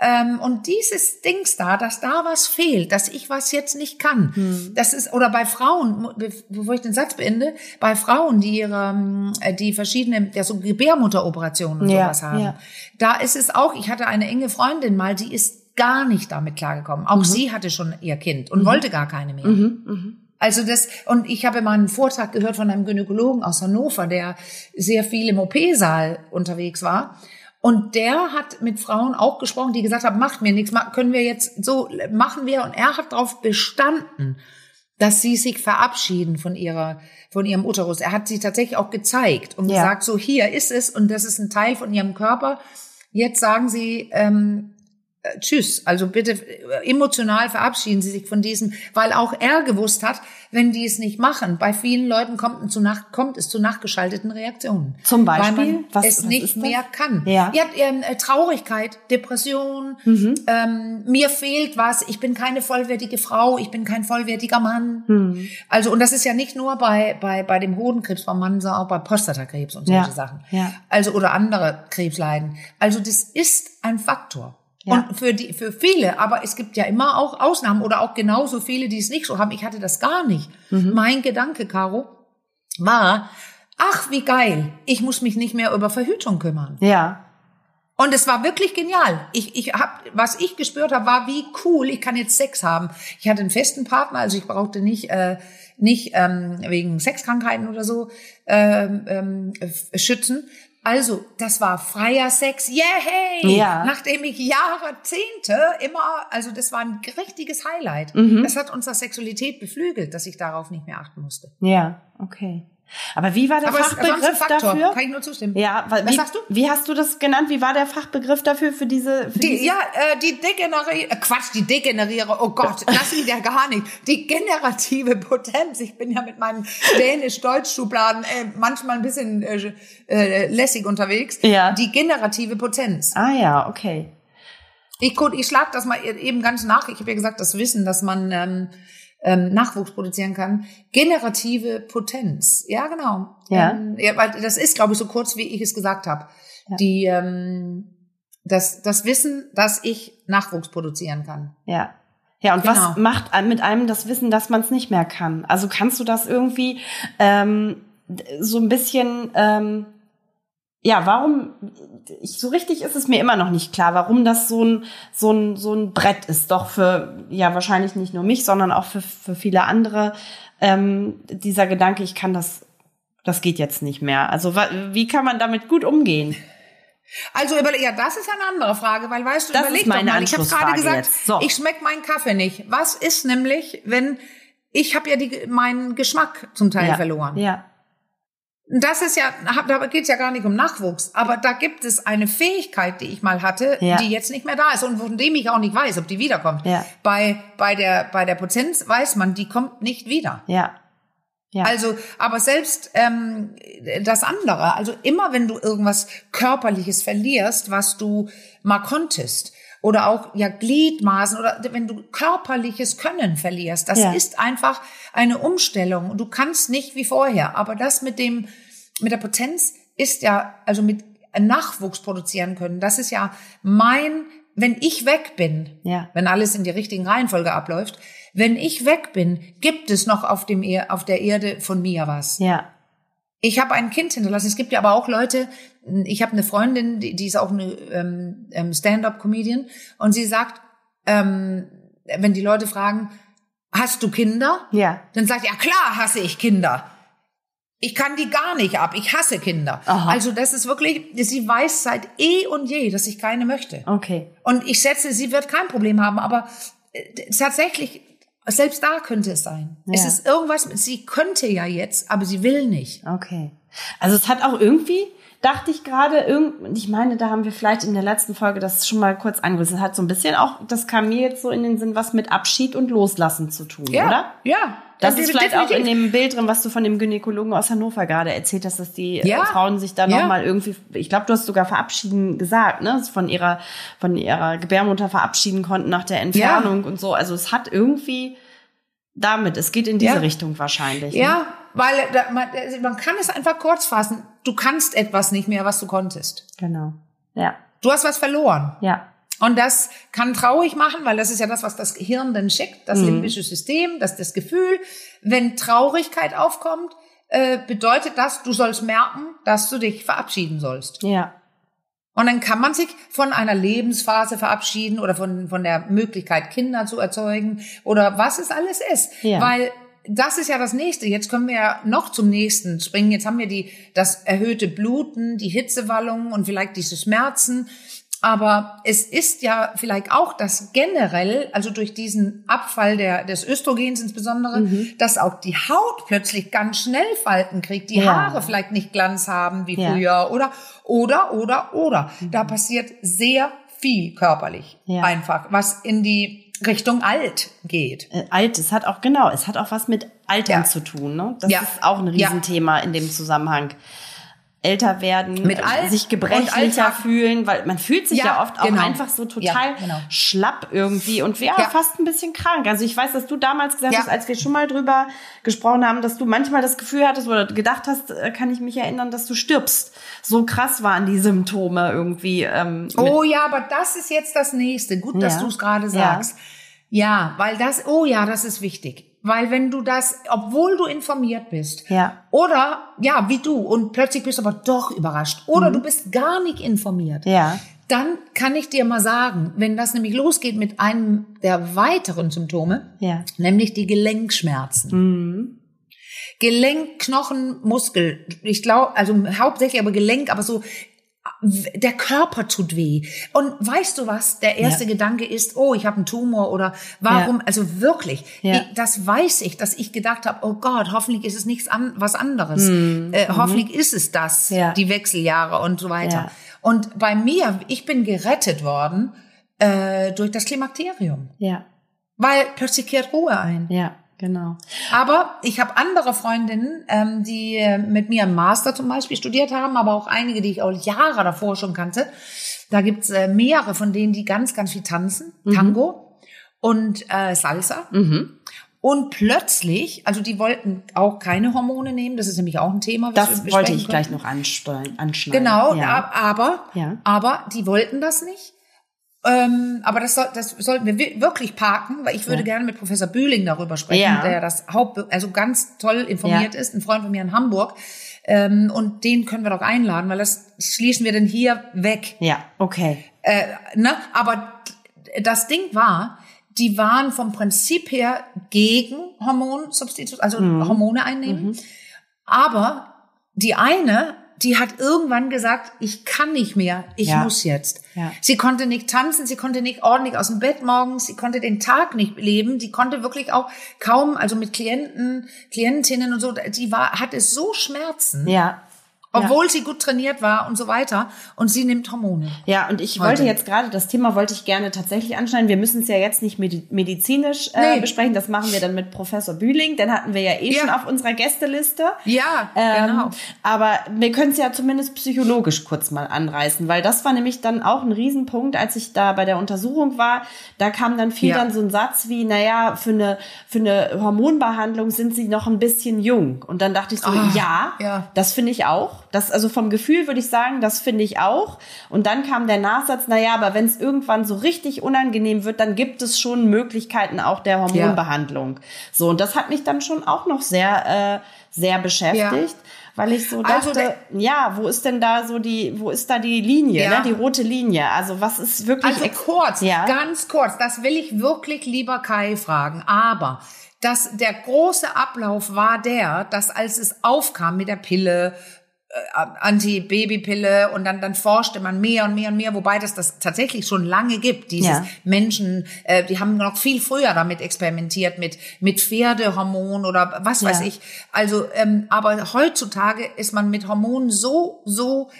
Ähm, und dieses Dings da, dass da was fehlt, dass ich was jetzt nicht kann, das ist oder bei Frauen, be- bevor ich den Satz beende, bei Frauen, die ihre, ähm, äh, die verschiedene, ja so Gebärmutteroperationen und Ja, sowas haben, ja. da ist es auch. Ich hatte eine enge Freundin mal, die ist gar nicht damit klargekommen. Auch sie hatte schon ihr Kind und wollte gar keine mehr. Also das, und ich habe mal einen Vortrag gehört von einem Gynäkologen aus Hannover, der sehr viel im OP-Saal unterwegs war. Und der hat mit Frauen auch gesprochen, die gesagt haben, macht mir nichts, können wir jetzt so, machen wir. Und er hat darauf bestanden, dass sie sich verabschieden von ihrer, von ihrem Uterus. Er hat sie tatsächlich auch gezeigt und Ja. gesagt, so hier ist es und das ist ein Teil von ihrem Körper. Jetzt sagen sie, ähm, äh, tschüss. Also bitte äh, emotional verabschieden Sie sich von diesem, weil auch er gewusst hat, wenn die es nicht machen, bei vielen Leuten kommt, es zu nach, kommt es zu nachgeschalteten Reaktionen. Zum Weil Beispiel? man Was- es was nicht mehr kann. Ja. ja ähm, äh, Traurigkeit, Depression, Mhm. ähm, mir fehlt was, ich bin keine vollwertige Frau, ich bin kein vollwertiger Mann. Mhm. Also, und das ist ja nicht nur bei, bei, bei dem Hodenkrebs beim Mann, sondern auch bei Prostatakrebs und solche Ja, Sachen. ja. Also, oder andere Krebsleiden. Also, das ist ein Faktor. Ja. Und für die, für viele, aber es gibt ja immer auch Ausnahmen oder auch genauso viele, die es nicht so haben. Ich hatte das gar nicht. Mhm. Mein Gedanke, Caro, war, ach, wie geil, ich muss mich nicht mehr über Verhütung kümmern. Ja. Und es war wirklich genial. Ich, ich hab, was ich gespürt habe, war wie cool. Ich kann jetzt Sex haben. Ich hatte einen festen Partner, also ich brauchte nicht äh, nicht ähm, wegen Sexkrankheiten oder so ähm, ähm, schützen. Also, das war freier Sex, yeah, hey! Ja. Nachdem ich Jahrzehnte immer, also das war ein richtiges Highlight. Mhm. Das hat unsere Sexualität beflügelt, dass ich darauf nicht mehr achten musste. Ja, okay. Aber wie war der Aber ist Fachbegriff dafür? kann ich nur zustimmen. Ja, weil, Was wie, sagst du? Wie hast du das genannt? Wie war der Fachbegriff dafür für diese? Für Die, diese ja, äh, die degeneriere, äh, Quatsch, die degeneriere, oh Gott, das geht ja gar nicht. Die generative Potenz. Ich bin ja mit meinen Dänisch-Deutsch-Schubladen äh, manchmal ein bisschen äh, äh, lässig unterwegs. Ja. Die generative Potenz. ah ja, okay. Ich, ich schlag das mal eben ganz nach. Ich habe ja gesagt, das Wissen, dass man ähm, ähm, Nachwuchs produzieren kann. Generative Potenz. Ja, genau. Ja. Ähm, ja weil das ist, glaube ich, so kurz, wie ich es gesagt habe. Die ähm, das, das Wissen, dass ich Nachwuchs produzieren kann. Ja. Ja, und Genau. was macht mit einem das Wissen, dass man es nicht mehr kann? Also kannst du das irgendwie ähm, so ein bisschen, ähm, ja, warum, ich, so richtig ist es mir immer noch nicht klar, warum das so ein, so ein, so ein Brett ist, doch für, ja, wahrscheinlich nicht nur mich, sondern auch für, für viele andere, ähm, dieser Gedanke, ich kann das, das geht jetzt nicht mehr. Also wie kann man damit gut umgehen? Also ja, das ist eine andere Frage, weil weißt du, Das überleg doch mal, ich habe gerade gesagt. So. ich schmeck meinen Kaffee nicht. Was ist nämlich, wenn ich habe ja die, meinen Geschmack zum Teil ja. verloren. Ja. Das ist ja, da geht es ja gar nicht um Nachwuchs, aber da gibt es eine Fähigkeit, die ich mal hatte, Ja. die jetzt nicht mehr da ist und von dem ich auch nicht weiß, ob die wiederkommt. Ja. Bei, bei, der, bei der Potenz weiß man, die kommt nicht wieder. Ja. Ja. Also, aber selbst ähm, das andere, also immer wenn du irgendwas Körperliches verlierst, was du mal konntest, oder auch ja Gliedmaßen oder wenn du körperliches Können verlierst, das Ja. ist einfach eine Umstellung. Du kannst nicht wie vorher, aber das mit dem mit der Potenz ist ja also mit Nachwuchs produzieren können. Das ist ja mein, wenn ich weg bin, Ja. wenn alles in die richtigen Reihenfolge abläuft, wenn ich weg bin, gibt es noch auf dem Er- auf der Erde von mir was. Ja. Ich habe ein Kind hinterlassen. Es gibt ja aber auch Leute, ich habe eine Freundin, die, die ist auch eine ähm, ähm, Stand-up-Comedian und sie sagt, ähm, wenn die Leute fragen, hast du Kinder? Ja. Dann sagt, ja klar hasse ich Kinder. Ich kann die gar nicht ab. Ich hasse Kinder. Aha. Also das ist wirklich, sie weiß seit eh und je, dass ich keine möchte. Okay. Und ich schätze, sie wird kein Problem haben, aber äh, tatsächlich, selbst da könnte es sein. Es Ja. ist irgendwas, mit- sie könnte ja jetzt, aber sie will nicht. Okay. Also es hat auch irgendwie, dachte ich gerade, irgend, ich meine, da haben wir vielleicht in der letzten Folge das schon mal kurz angerissen. Es hat so ein bisschen auch, das kam mir jetzt so in den Sinn, was mit Abschied und Loslassen zu tun, oder? Ja. Das Ja, ist vielleicht auch in definitiv. dem Bild drin, was du von dem Gynäkologen aus Hannover gerade erzählt hast, dass die äh, Ja. Frauen sich da Ja. nochmal irgendwie, ich glaube, du hast sogar verabschieden gesagt, ne, von ihrer, von ihrer Gebärmutter verabschieden konnten nach der Entfernung und so. Also es hat irgendwie damit, es geht in diese Ja. Richtung wahrscheinlich. Ne? Ja, weil da, man, man kann es einfach kurz fassen. Du kannst etwas nicht mehr, was du konntest. Genau. Ja. Du hast was verloren. Ja. Und das kann traurig machen, weil das ist ja das, was das Gehirn dann schickt, das limbische System, das das Gefühl. Wenn Traurigkeit aufkommt, äh, bedeutet das, du sollst merken, dass du dich verabschieden sollst. Ja. Und dann kann man sich von einer Lebensphase verabschieden oder von, von der Möglichkeit, Kinder zu erzeugen oder was es alles ist. Ja. Weil das ist ja das nächste. Jetzt können wir ja noch zum nächsten springen. Jetzt haben wir die, das erhöhte Bluten, die Hitzewallungen und vielleicht diese Schmerzen. Aber es ist ja vielleicht auch das generell, also durch diesen Abfall der, des Östrogens insbesondere, dass auch die Haut plötzlich ganz schnell Falten kriegt, die Ja. Haare vielleicht nicht Glanz haben wie Ja. früher oder, oder, oder, oder. Da passiert sehr viel körperlich Ja. einfach, was in die Richtung alt geht. Äh, alt, es hat auch, genau, es hat auch was mit Altern Ja. zu tun. Ne? Das Ja. ist auch ein Ja. Riesenthema in dem Zusammenhang. Älter werden, Mit äh, alt sich gebrechlicher fühlen, weil man fühlt sich ja, Ja, oft auch genau. einfach so total Ja, genau. schlapp irgendwie und ja, Ja. fast ein bisschen krank. Also ich weiß, dass du damals gesagt hast, als wir schon mal drüber gesprochen haben, dass du manchmal das Gefühl hattest oder gedacht hast, äh, kann ich mich erinnern, dass du stirbst. So krass waren die Symptome irgendwie. Ähm, Oh ja, aber das ist jetzt das nächste. Gut, dass du es gerade sagst. Ja. weil das, oh ja, das ist wichtig. Weil wenn du das, obwohl du informiert bist, Ja. oder ja, wie du, und plötzlich bist du aber doch überrascht, oder du bist gar nicht informiert, Mhm. ja, dann kann ich dir mal sagen, wenn das nämlich losgeht mit einem der weiteren Symptome, Ja. nämlich die Gelenkschmerzen. Mhm. Gelenk, Knochen, Muskel. Ich glaube, also hauptsächlich aber Gelenk, aber so der Körper tut weh. Und weißt du was? Der erste Ja. Gedanke ist, oh, ich habe einen Tumor oder warum? Ja. Also wirklich, Ja. ich, das weiß ich, dass ich gedacht habe, oh Gott, hoffentlich ist es nichts an, was anderes. Äh, hoffentlich ist es das, Mhm. Die Wechseljahre und so weiter. Und bei mir, ich bin gerettet worden äh, durch das Klimakterium, Ja. weil plötzlich kehrt Ruhe ein. Ja. Genau. Aber ich habe andere Freundinnen, ähm, die äh, mit mir im Master zum Beispiel studiert haben, aber auch einige, die ich auch Jahre davor schon kannte. Da gibt's äh, mehrere von denen, die ganz, ganz viel tanzen, Tango und äh, Salsa. Mhm. Und plötzlich, also die wollten auch keine Hormone nehmen, das ist nämlich auch ein Thema, Das wollte ich können. gleich noch anschneiden. Genau, Ja. ab- aber, Ja. aber die wollten das nicht. Ähm, aber das, das sollten wir wi- wirklich parken, weil ich würde Ja. gerne mit Professor Bühling darüber sprechen, Ja. der das Haupt, also ganz toll informiert Ja. ist, ein Freund von mir in Hamburg. Ähm, und den können wir doch einladen, weil das schließen wir denn hier weg. Ja, okay. Äh, ne? Aber das Ding war, die waren vom Prinzip her gegen Hormonsubstitution, also Mhm. Hormone einnehmen. Aber die eine, die hat irgendwann gesagt, ich kann nicht mehr, ich Ja. muss jetzt. Ja. Sie konnte nicht tanzen, sie konnte nicht ordentlich aus dem Bett morgens, sie konnte den Tag nicht leben, die konnte wirklich auch kaum, also mit Klienten, Klientinnen und so, die war, hatte so Schmerzen, Ja. Obwohl sie gut trainiert war und so weiter. Und sie nimmt Hormone. Ja, und ich Heute. wollte jetzt gerade, das Thema wollte ich gerne tatsächlich anschneiden. Wir müssen es ja jetzt nicht medi medizinisch äh, Nee. besprechen, das machen wir dann mit Professor Bühling, den hatten wir ja eh Ja. schon auf unserer Gästeliste. Ja, Ähm, genau. Aber wir können es ja zumindest psychologisch kurz mal anreißen, weil das war nämlich dann auch ein Riesenpunkt, als ich da bei der Untersuchung war. Da kam dann viel Ja. dann so ein Satz wie, naja, für eine, für eine Hormonbehandlung sind sie noch ein bisschen jung. Und dann dachte ich so, ja, ja. das finde ich auch. Das, also vom Gefühl würde ich sagen, das finde ich auch. Und dann kam der Nachsatz, naja, aber wenn es irgendwann so richtig unangenehm wird, dann gibt es schon Möglichkeiten auch der Hormonbehandlung. So, und das hat mich dann schon auch noch sehr, äh, sehr beschäftigt. Weil ich so Also dachte, ja, wo ist denn da so die, wo ist da die Linie, Ja. ne, die rote Linie? Also was ist wirklich Also kurz, ja, ganz kurz, das will ich wirklich lieber Kai fragen. Aber dass der große Ablauf war der, dass als es aufkam mit der Pille, Anti-Baby-Pille und dann, dann forschte man mehr und mehr und mehr, wobei das das tatsächlich schon lange gibt. Dieses Ja. Menschen, äh, die haben noch viel früher damit experimentiert, mit, mit Pferdehormon oder was weiß Ja. ich. Also, ähm, aber heutzutage ist man mit Hormonen so, so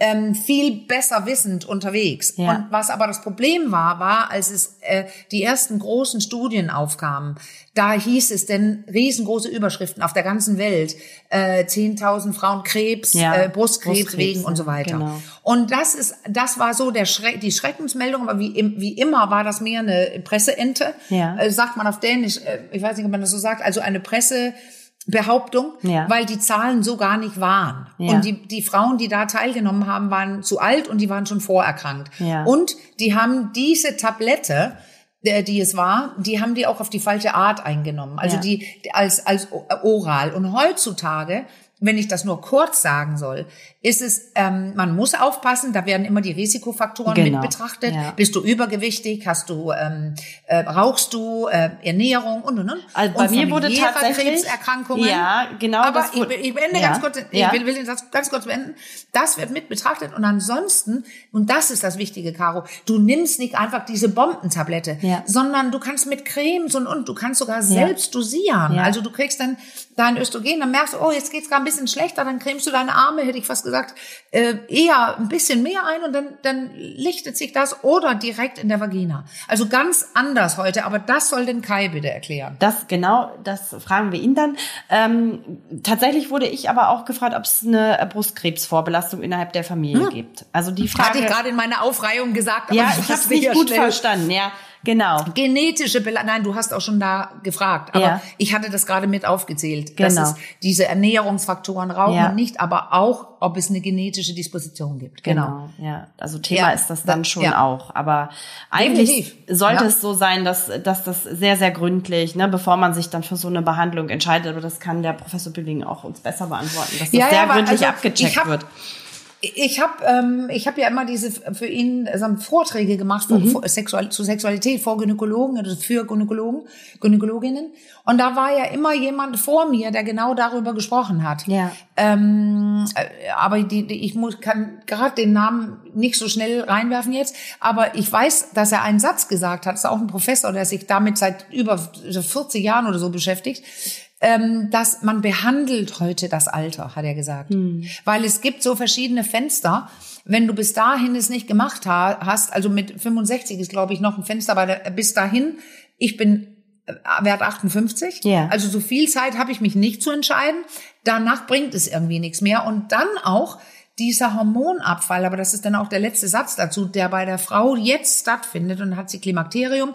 ähm, viel besser wissend unterwegs. Ja. Und was aber das Problem war, war, als es äh, die ersten großen Studien aufkamen, da hieß es denn riesengroße Überschriften auf der ganzen Welt, äh, 10.000 Frauen Krebs, Ja, äh, Brustkrebs, Brustkrebs, wegen und so weiter. genau. Und das ist, das war so der Schre die Schreckensmeldung, aber wie, im- wie immer war das mehr eine Presseente. Ja. Äh, sagt man auf Dänisch, äh, ich weiß nicht, ob man das so sagt, also eine Pressebehauptung, Ja. weil die Zahlen so gar nicht waren. Ja. Und die, die Frauen, die da teilgenommen haben, waren zu alt und die waren schon vorerkrankt. Ja. Und die haben diese Tablette, äh, die es war, die haben die auch auf die falsche Art eingenommen. Also Ja. die als, als oral. Und heutzutage, wenn ich das nur kurz sagen soll, ist es, ähm, man muss aufpassen, da werden immer die Risikofaktoren Genau. mit betrachtet. Ja. Bist du übergewichtig, hast du, ähm, äh, rauchst du, äh, Ernährung und und und. Also bei und mir wurde tatsächlich- Krebserkrankungen. Ja, genau, Aber ich, ich beende ja, ganz kurz, ich ja. will, will den Satz ganz kurz beenden. Das wird mit betrachtet und ansonsten, und das ist das Wichtige, Caro, du nimmst nicht einfach diese Bombentablette, Ja. sondern du kannst mit Cremes und, und du kannst sogar selbst dosieren. Also du kriegst dann dein Östrogen, dann merkst du, oh, jetzt geht's gerade ein bisschen schlechter, dann cremst du deine Arme, hätte ich fast gesagt, äh, eher ein bisschen mehr ein und dann, dann lichtet sich das oder direkt in der Vagina. Also ganz anders heute, aber das soll den Kai bitte erklären. Das genau, das fragen wir ihn dann. Ähm, tatsächlich wurde ich aber auch gefragt, ob es eine Brustkrebsvorbelastung innerhalb der Familie gibt. Also die Hm. Hatte Frage. ich gerade in meiner Aufreihung gesagt, aber ja, ich habe nicht sehr gut schnell- verstanden. Ja, genau. Genetische Belastung, nein, du hast auch schon da gefragt, aber Ja. ich hatte das gerade mit aufgezählt, dass Genau. es diese Ernährungsfaktoren Rauchen Ja. nicht, aber auch, ob es eine genetische Disposition gibt. Genau. Genau, ja. Also Thema Ja, ist das dann da- schon auch. Aber eigentlich Definitiv. sollte es so sein, dass, dass das sehr, sehr gründlich, ne, bevor man sich dann für so eine Behandlung entscheidet, aber das kann der Professor Billing auch uns besser beantworten, dass das sehr gründlich also abgecheckt wird. Ich habe ähm, ich hab ja immer diese für ihn also Vorträge gemacht vor, vor, Sexual, zu Sexualität vor Gynäkologen oder für Gynäkologen, Gynäkologinnen. Und da war ja immer jemand vor mir, der genau darüber gesprochen hat. Ja. Ähm, äh, aber die, die, ich muss, kann gerade den Namen nicht so schnell reinwerfen jetzt. Aber ich weiß, dass er einen Satz gesagt hat. Das ist auch ein Professor, der sich damit seit über 40 Jahren oder so beschäftigt ähm, dass man behandelt heute das Alter, hat er gesagt. Hm. Weil es gibt so verschiedene Fenster. Wenn du bis dahin es nicht gemacht hast, also mit 65 ist, glaube ich, noch ein Fenster, aber bis dahin, ich bin Wert 58. Ja. Also so viel Zeit habe ich mich nicht zu entscheiden. Danach bringt es irgendwie nichts mehr. Und dann auch dieser Hormonabfall, aber das ist dann auch der letzte Satz dazu, der bei der Frau jetzt stattfindet und hat sie Klimakterium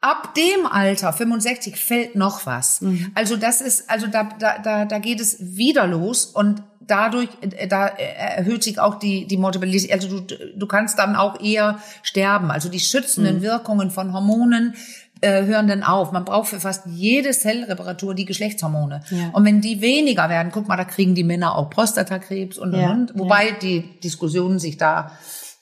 Ab dem Alter, 65, fällt noch was. Mhm. Also das ist, also da, da, da, da geht es wieder los und dadurch, äh, da erhöht sich auch die, die Mortalität. Also du, du kannst dann auch eher sterben. Also die schützenden mhm. Wirkungen von Hormonen äh, hören dann auf. Man braucht für fast jede Zellreparatur die Geschlechtshormone. Ja. Und wenn die weniger werden, guck mal, da kriegen die Männer auch Prostatakrebs und, und, ja. und. Wobei ja. die Diskussionen sich da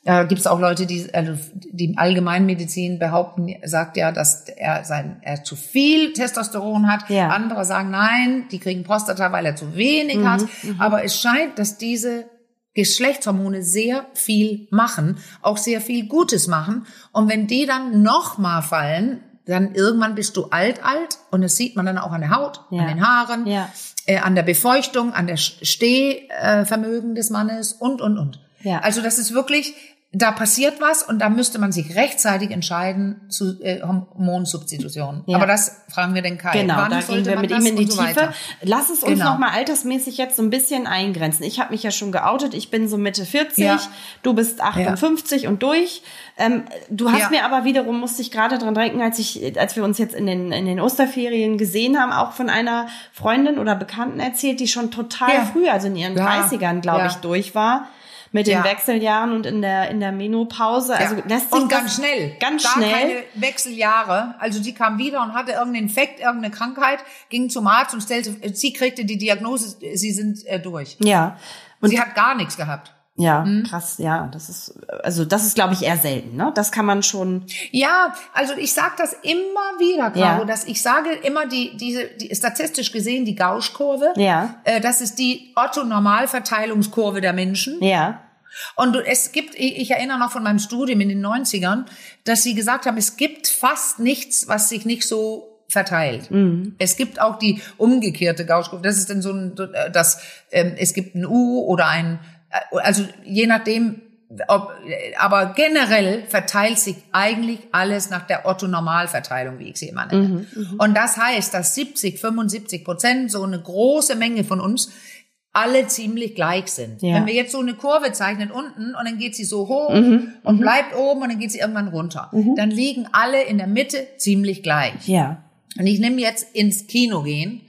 da gibt es auch Leute, die, also die Allgemeinmedizin behaupten, sagt ja, dass er sein, er zu viel Testosteron hat. Ja. Andere sagen nein, die kriegen Prostata, weil er zu wenig mhm, hat. Mhm. Aber es scheint, dass diese Geschlechtshormone sehr viel machen, auch sehr viel Gutes machen. Und wenn die dann nochmal fallen, dann irgendwann bist du alt, alt. Und das sieht man dann auch an der Haut, ja. an den Haaren, ja. äh, an der Befeuchtung, an der Stehvermögen des Mannes und, und, und. Ja. Also das ist wirklich da passiert was und da müsste man sich rechtzeitig entscheiden zu äh, Hormonsubstitution. Ja. Aber das fragen wir den Kai. Genau, Wann da gehen wir mit ihm in die so Tiefe. Weiter? Lass es uns genau. noch mal altersmäßig jetzt so ein bisschen eingrenzen. Ich habe mich ja schon geoutet. Ich bin so Mitte 40. Ja. Du bist 58 ja. und durch. Ähm, du hast mir aber wiederum, musste ich gerade dran denken, als ich, als wir uns jetzt in den, in den Osterferien gesehen haben, auch von einer Freundin oder Bekannten erzählt, die schon total früh, also in ihren 30ern, glaube ich, durch war mit den ja. Wechseljahren und in der in der Menopause. Also ja. lässt sich und ganz schnell, ganz Gar schnell. keine Wechseljahre. Also die kam wieder und hatte irgendeinen Infekt, irgendeine Krankheit, ging zum Arzt und stellte, sie kriegte die Diagnose, sie sind äh, durch. Ja. Und sie hat gar nichts gehabt. Ja, hm? krass, ja, das ist also das ist glaube ich eher selten, ne? Das kann man schon Ja, also ich sage das immer wieder, Caro, ja. dass ich sage immer die diese die statistisch gesehen die Gaußkurve, ja. Äh, das ist die Otto Normalverteilungskurve der Menschen. Ja. Und es gibt, ich erinnere noch von meinem Studium in den 90ern, dass sie gesagt haben, es gibt fast nichts, was sich nicht so verteilt. Mhm. Es gibt auch die umgekehrte Gaußkurve. Das ist dann so ein, das, ähm, es gibt ein U oder ein also je nachdem, ob, aber generell verteilt sich eigentlich alles nach der Otto-Normalverteilung, wie ich sie immer nenne. Mhm, mhm, und das heißt, dass 70, 75 Prozent, so eine große Menge von uns, alle ziemlich gleich sind. Ja. Wenn wir jetzt so eine Kurve zeichnen unten und dann geht sie so hoch mhm, und mhm. bleibt oben und dann geht sie irgendwann runter, mhm. dann liegen alle in der Mitte ziemlich gleich. Ja. Und ich nehme jetzt ins Kino gehen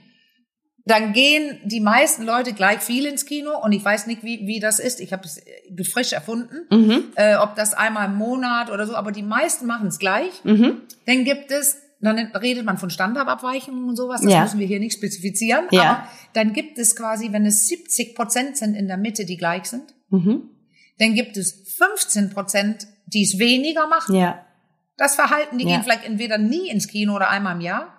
dann gehen die meisten Leute gleich viel ins Kino und ich weiß nicht, wie, wie das ist. Ich habe es äh, frisch erfunden, mhm. äh, ob das einmal im Monat oder so, aber die meisten machen es gleich. Mhm. Dann gibt es, dann redet man von Standardabweichungen und sowas, das ja. müssen wir hier nicht spezifizieren, ja. aber dann gibt es quasi, wenn es 70 Prozent sind in der Mitte, die gleich sind, mhm. dann gibt es 15 Prozent, die es weniger machen. Ja. Das Verhalten, die gehen vielleicht entweder nie ins Kino oder einmal im Jahr.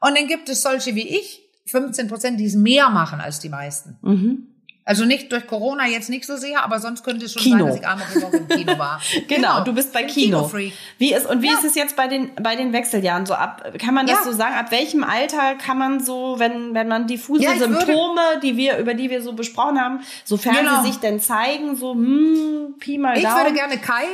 Und dann gibt es solche wie ich, 15 Prozent, die es mehr machen als die meisten. Mhm. Also nicht durch Corona jetzt nicht so sehr, aber sonst könnte es schon Kino. sein, dass ich einmal die Woche im Kino war. genau, genau, du bist bei Kino. Kino wie ist und wie ja. ist es jetzt bei den bei den Wechseljahren so ab? Kann man das ja. so sagen? Ab welchem Alter kann man so, wenn wenn man diffuse ja, Symptome, die wir über die wir so besprochen haben, sofern genau. sie sich denn zeigen, so hm, Pi mal. Ich würde gerne Kai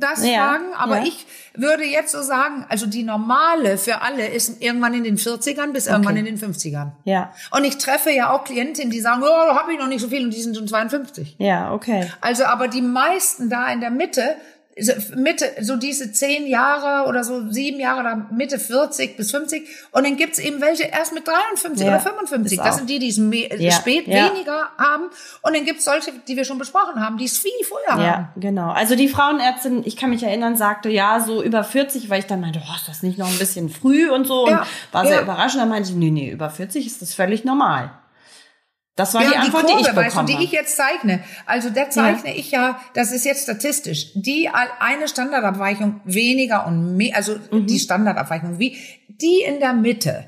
das ja, fragen, aber ja. ich würde jetzt so sagen, also die normale für alle ist irgendwann in den 40ern bis okay. irgendwann in den 50ern. Ja. Und ich treffe ja auch Klientinnen, die sagen, oh, habe ich noch nicht so viel und die sind schon 52. Ja, okay. Also aber die meisten da in der Mitte Mitte, so diese zehn Jahre oder so sieben Jahre oder Mitte 40 bis 50. Und dann gibt's eben welche erst mit 53 ja, oder 55. Das sind die, die es ja, spät ja. weniger haben. Und dann gibt's solche, die wir schon besprochen haben, die es viel früher haben. Ja, genau. Also die Frauenärztin, ich kann mich erinnern, sagte ja so über 40, weil ich dann meinte, oh, ist das nicht noch ein bisschen früh und so. Und war sehr überraschend. Dann meinte ich, nee, nee, über 40 ist das völlig normal. Das war ja, die Antwort, die, Kurve, ich bekommen weißt du, die ich jetzt zeichne. Also da zeichne ich ja, das ist jetzt statistisch, die eine Standardabweichung weniger und mehr, also Mhm. die Standardabweichung, wie die in der Mitte.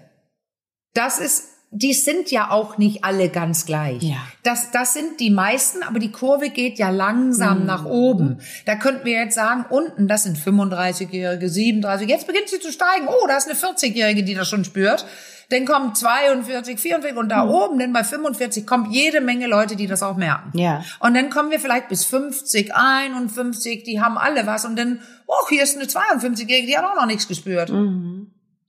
Das ist, die sind ja auch nicht alle ganz gleich. Ja. Das, das sind die meisten, aber die Kurve geht ja langsam nach oben. Da könnten wir jetzt sagen, unten, das sind 35-Jährige, 37, jetzt beginnt sie zu steigen. Oh, da ist eine 40-Jährige, die das schon spürt. Dann kommen 42, 44 und da oben, denn bei 45 kommt jede Menge Leute, die das auch merken. Ja. Und dann kommen wir vielleicht bis 50, 51, die haben alle was und dann, oh, hier ist eine 52-Jährige, die hat auch noch nichts gespürt.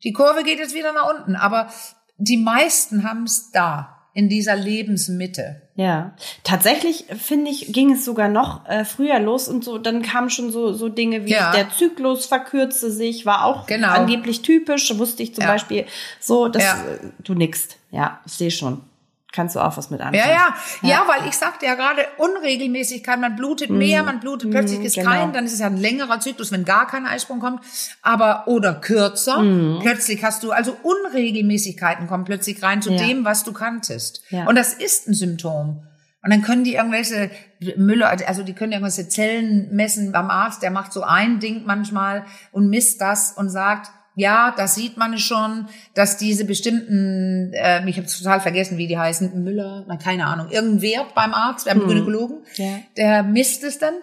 Die Kurve geht jetzt wieder nach unten, aber die meisten haben es da, in dieser Lebensmitte. Ja, tatsächlich finde ich, ging es sogar noch äh, früher los und so, dann kamen schon so, so Dinge wie Ja. der Zyklus verkürzte sich, war auch Genau. angeblich typisch, wusste ich zum Ja. Beispiel so, dass Ja. äh, du nickst. Ja, ich sehe schon. Kannst du auch was mit anfangen. Ja, ja, ja, weil ich sagte ja gerade Unregelmäßigkeit, man blutet mehr, man blutet plötzlich ist genau. kein, dann ist es ja ein längerer Zyklus, wenn gar kein Eisprung kommt, aber oder kürzer, plötzlich hast du also Unregelmäßigkeiten kommen plötzlich rein zu Ja. dem, was du kanntest. Ja. Und das ist ein Symptom. Und dann können die irgendwelche Müller, also die können irgendwelche Zellen messen beim Arzt, der macht so ein Ding manchmal und misst das und sagt, ja, das sieht man schon, dass diese bestimmten, äh, ich habe total vergessen, wie die heißen, Müller, na, keine Ahnung, irgendein Wert beim Arzt, beim Gynäkologen, Ja. der misst es dann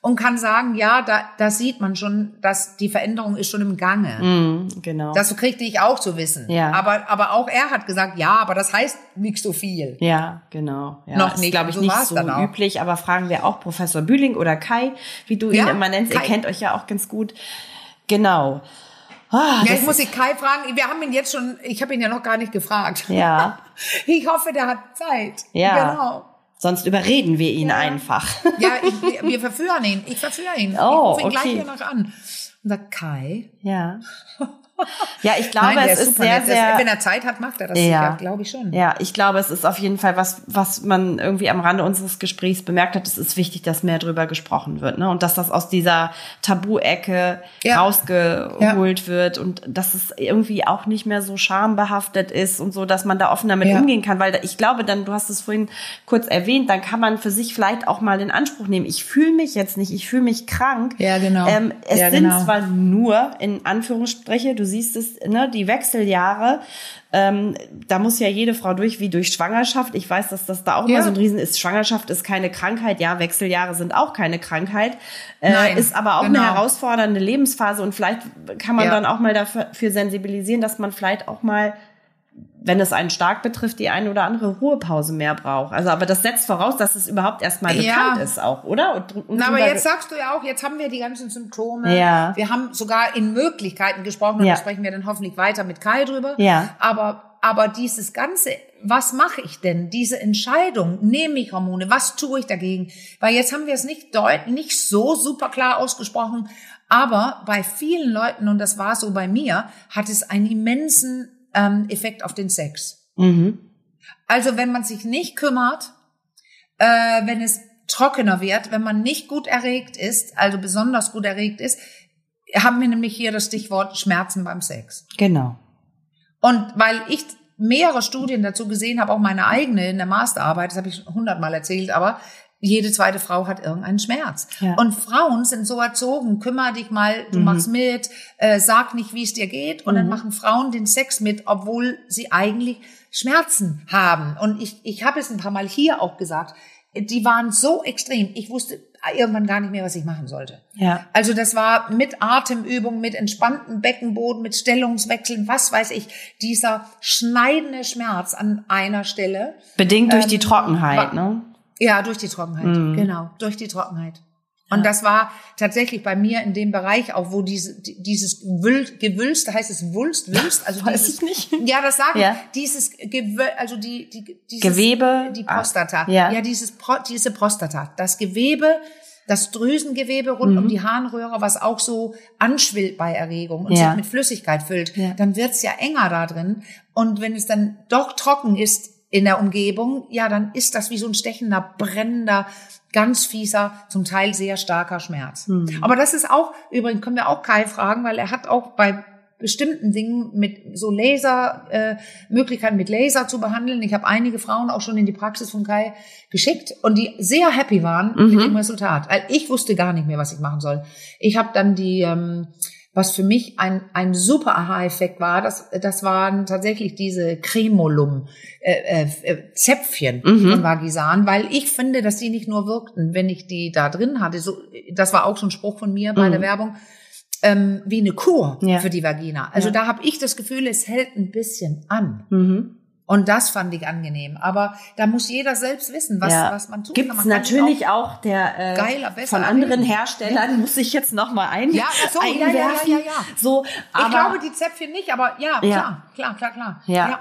und kann sagen, ja, da, da sieht man schon, dass die Veränderung ist schon im Gange. Mhm, genau. Das kriegte ich auch zu wissen. Ja. Aber, aber auch er hat gesagt, ja, aber das heißt nicht so viel. ja, genau. Ja, Noch ist, nicht, glaube ich, so nicht so üblich, aber fragen wir auch Professor Bühling oder Kai, wie du ihn Ja, immer nennst. Ihr Kai. kennt euch ja auch ganz gut. Genau. Ah, Ja, ich muss den Kai fragen. Wir haben ihn jetzt schon, ich habe ihn ja noch gar nicht gefragt. Ja. Ich hoffe, der hat Zeit. Ja. Genau. Sonst überreden wir ihn einfach. Ja, ich, wir- verführen ihn. Ich verführe ihn. Oh, ich rufe ihn gleich okay. hier noch an. Und sagt, Kai? Ja. Ja, ich glaube, Nein, es ist super sehr, sehr. Wenn er Zeit hat, macht er das Ja. glaube ich schon. Ja, ich glaube, es ist auf jeden Fall was, was man irgendwie am Rande unseres Gesprächs bemerkt hat. Es ist wichtig, dass mehr drüber gesprochen wird, ne? Und dass das aus dieser Tabu-Ecke Ja. rausgeholt wird und dass es irgendwie auch nicht mehr so schambehaftet ist und so, dass man da offen damit Ja. umgehen kann. Weil ich glaube, dann, du hast es vorhin kurz erwähnt, dann kann man für sich vielleicht auch mal in Anspruch nehmen. Ich fühle mich jetzt nicht, ich fühle mich krank. Ja, genau. Ähm, es Ja, sind genau. zwar nur, in Anführungsstriche, du siehst es, ne, die Wechseljahre, ähm, da muss ja jede Frau durch, wie durch Schwangerschaft. Ich weiß, dass das da auch Ja. immer so ein Riesen ist. Schwangerschaft ist keine Krankheit. Ja, Wechseljahre sind auch keine Krankheit. Äh, Nein, ist aber auch genau. eine herausfordernde Lebensphase und vielleicht kann man Ja. dann auch mal dafür für sensibilisieren, dass man vielleicht auch mal wenn es einen stark betrifft, die eine oder andere Ruhepause mehr braucht. Also, aber das setzt voraus, dass es überhaupt erstmal Ja. bekannt ist auch, oder? Und, und Na, aber jetzt sagst du ja auch, jetzt haben wir die ganzen Symptome. Ja. Wir haben sogar in Möglichkeiten gesprochen und Ja. da sprechen wir dann hoffentlich weiter mit Kai drüber. Ja. Aber, aber dieses Ganze, was mache ich denn? Diese Entscheidung, nehme ich Hormone, was tue ich dagegen? Weil jetzt haben wir es nicht deut nicht so super klar ausgesprochen, aber bei vielen Leuten, und das war so bei mir, hat es einen immensen ähm, Effekt auf den Sex. Mhm. Also wenn man sich nicht kümmert, äh, wenn es trockener wird, wenn man nicht gut erregt ist, also besonders gut erregt ist, haben wir nämlich hier das Stichwort Schmerzen beim Sex. Genau. Und weil ich mehrere Studien dazu gesehen habe, auch meine eigene in der Masterarbeit, das habe ich hundertmal erzählt, aber jede zweite Frau hat irgendeinen Schmerz. Ja. Und Frauen sind so erzogen, kümmere dich mal, du machst mit, äh, sag nicht, wie es dir geht. Und dann machen Frauen den Sex mit, obwohl sie eigentlich Schmerzen haben. Und ich, ich habe es ein paar Mal hier auch gesagt, die waren so extrem, ich wusste irgendwann gar nicht mehr, was ich machen sollte. Ja. Also das war mit Atemübungen, mit entspanntem Beckenboden, mit Stellungswechseln, was weiß ich, dieser schneidende Schmerz an einer Stelle. Bedingt durch die Ähm, Trockenheit, wa- ne? Ja, durch die Trockenheit, Mhm. genau, durch die Trockenheit. Und das war tatsächlich bei mir in dem Bereich auch, wo diese, die- dieses Gewül- Gewülst, heißt es Wulst, Wülst, also Weiß dieses, ich nicht. Ja, das sage ich. Ja. Dieses Gewö also die, die dieses, Gewebe. die Ah, Prostata. ja. ja, dieses Pro, diese Prostata, das Gewebe, das Drüsengewebe rund Mhm. um die Harnröhre, was auch so anschwillt bei Erregung und Ja. sich mit Flüssigkeit füllt, Ja. dann wird's ja enger da drin. Und wenn es dann doch trocken ist in der Umgebung, ja, dann ist das wie so ein stechender, brennender, ganz fieser, zum Teil sehr starker Schmerz. Mhm. Aber das ist auch, übrigens können wir auch Kai fragen, weil er hat auch bei bestimmten Dingen mit so Laser, äh, Möglichkeiten mit Laser zu behandeln. Ich habe einige Frauen auch schon in die Praxis von Kai geschickt und die sehr happy waren Mhm. mit dem Resultat. Weil ich wusste gar nicht mehr, was ich machen soll. Ich habe dann die, ähm, was für mich ein, ein super Aha-Effekt war, das, das waren tatsächlich diese Cremolum äh, äh, äh, Zäpfchen Mhm. von Vagisan, weil ich finde, dass die nicht nur wirkten, wenn ich die da drin hatte. So, das war auch so ein Spruch von mir bei Mhm. der Werbung ähm, wie eine Kur Ja. für die Vagina. Also Ja. da habe ich das Gefühl, es hält ein bisschen an. Mhm. Und das fand ich angenehm. Aber da muss jeder selbst wissen, was, ja. was man tut. Kann sich natürlich auch, der äh, Geiler, von anderen erleben. Herstellern muss ich jetzt noch mal ein Ja, so, ja, ja, einwerfen. ja, ja, ja. So, aber ich glaube die Zäpfchen nicht, aber ja, Ja. klar, klar, klar, klar. Ja.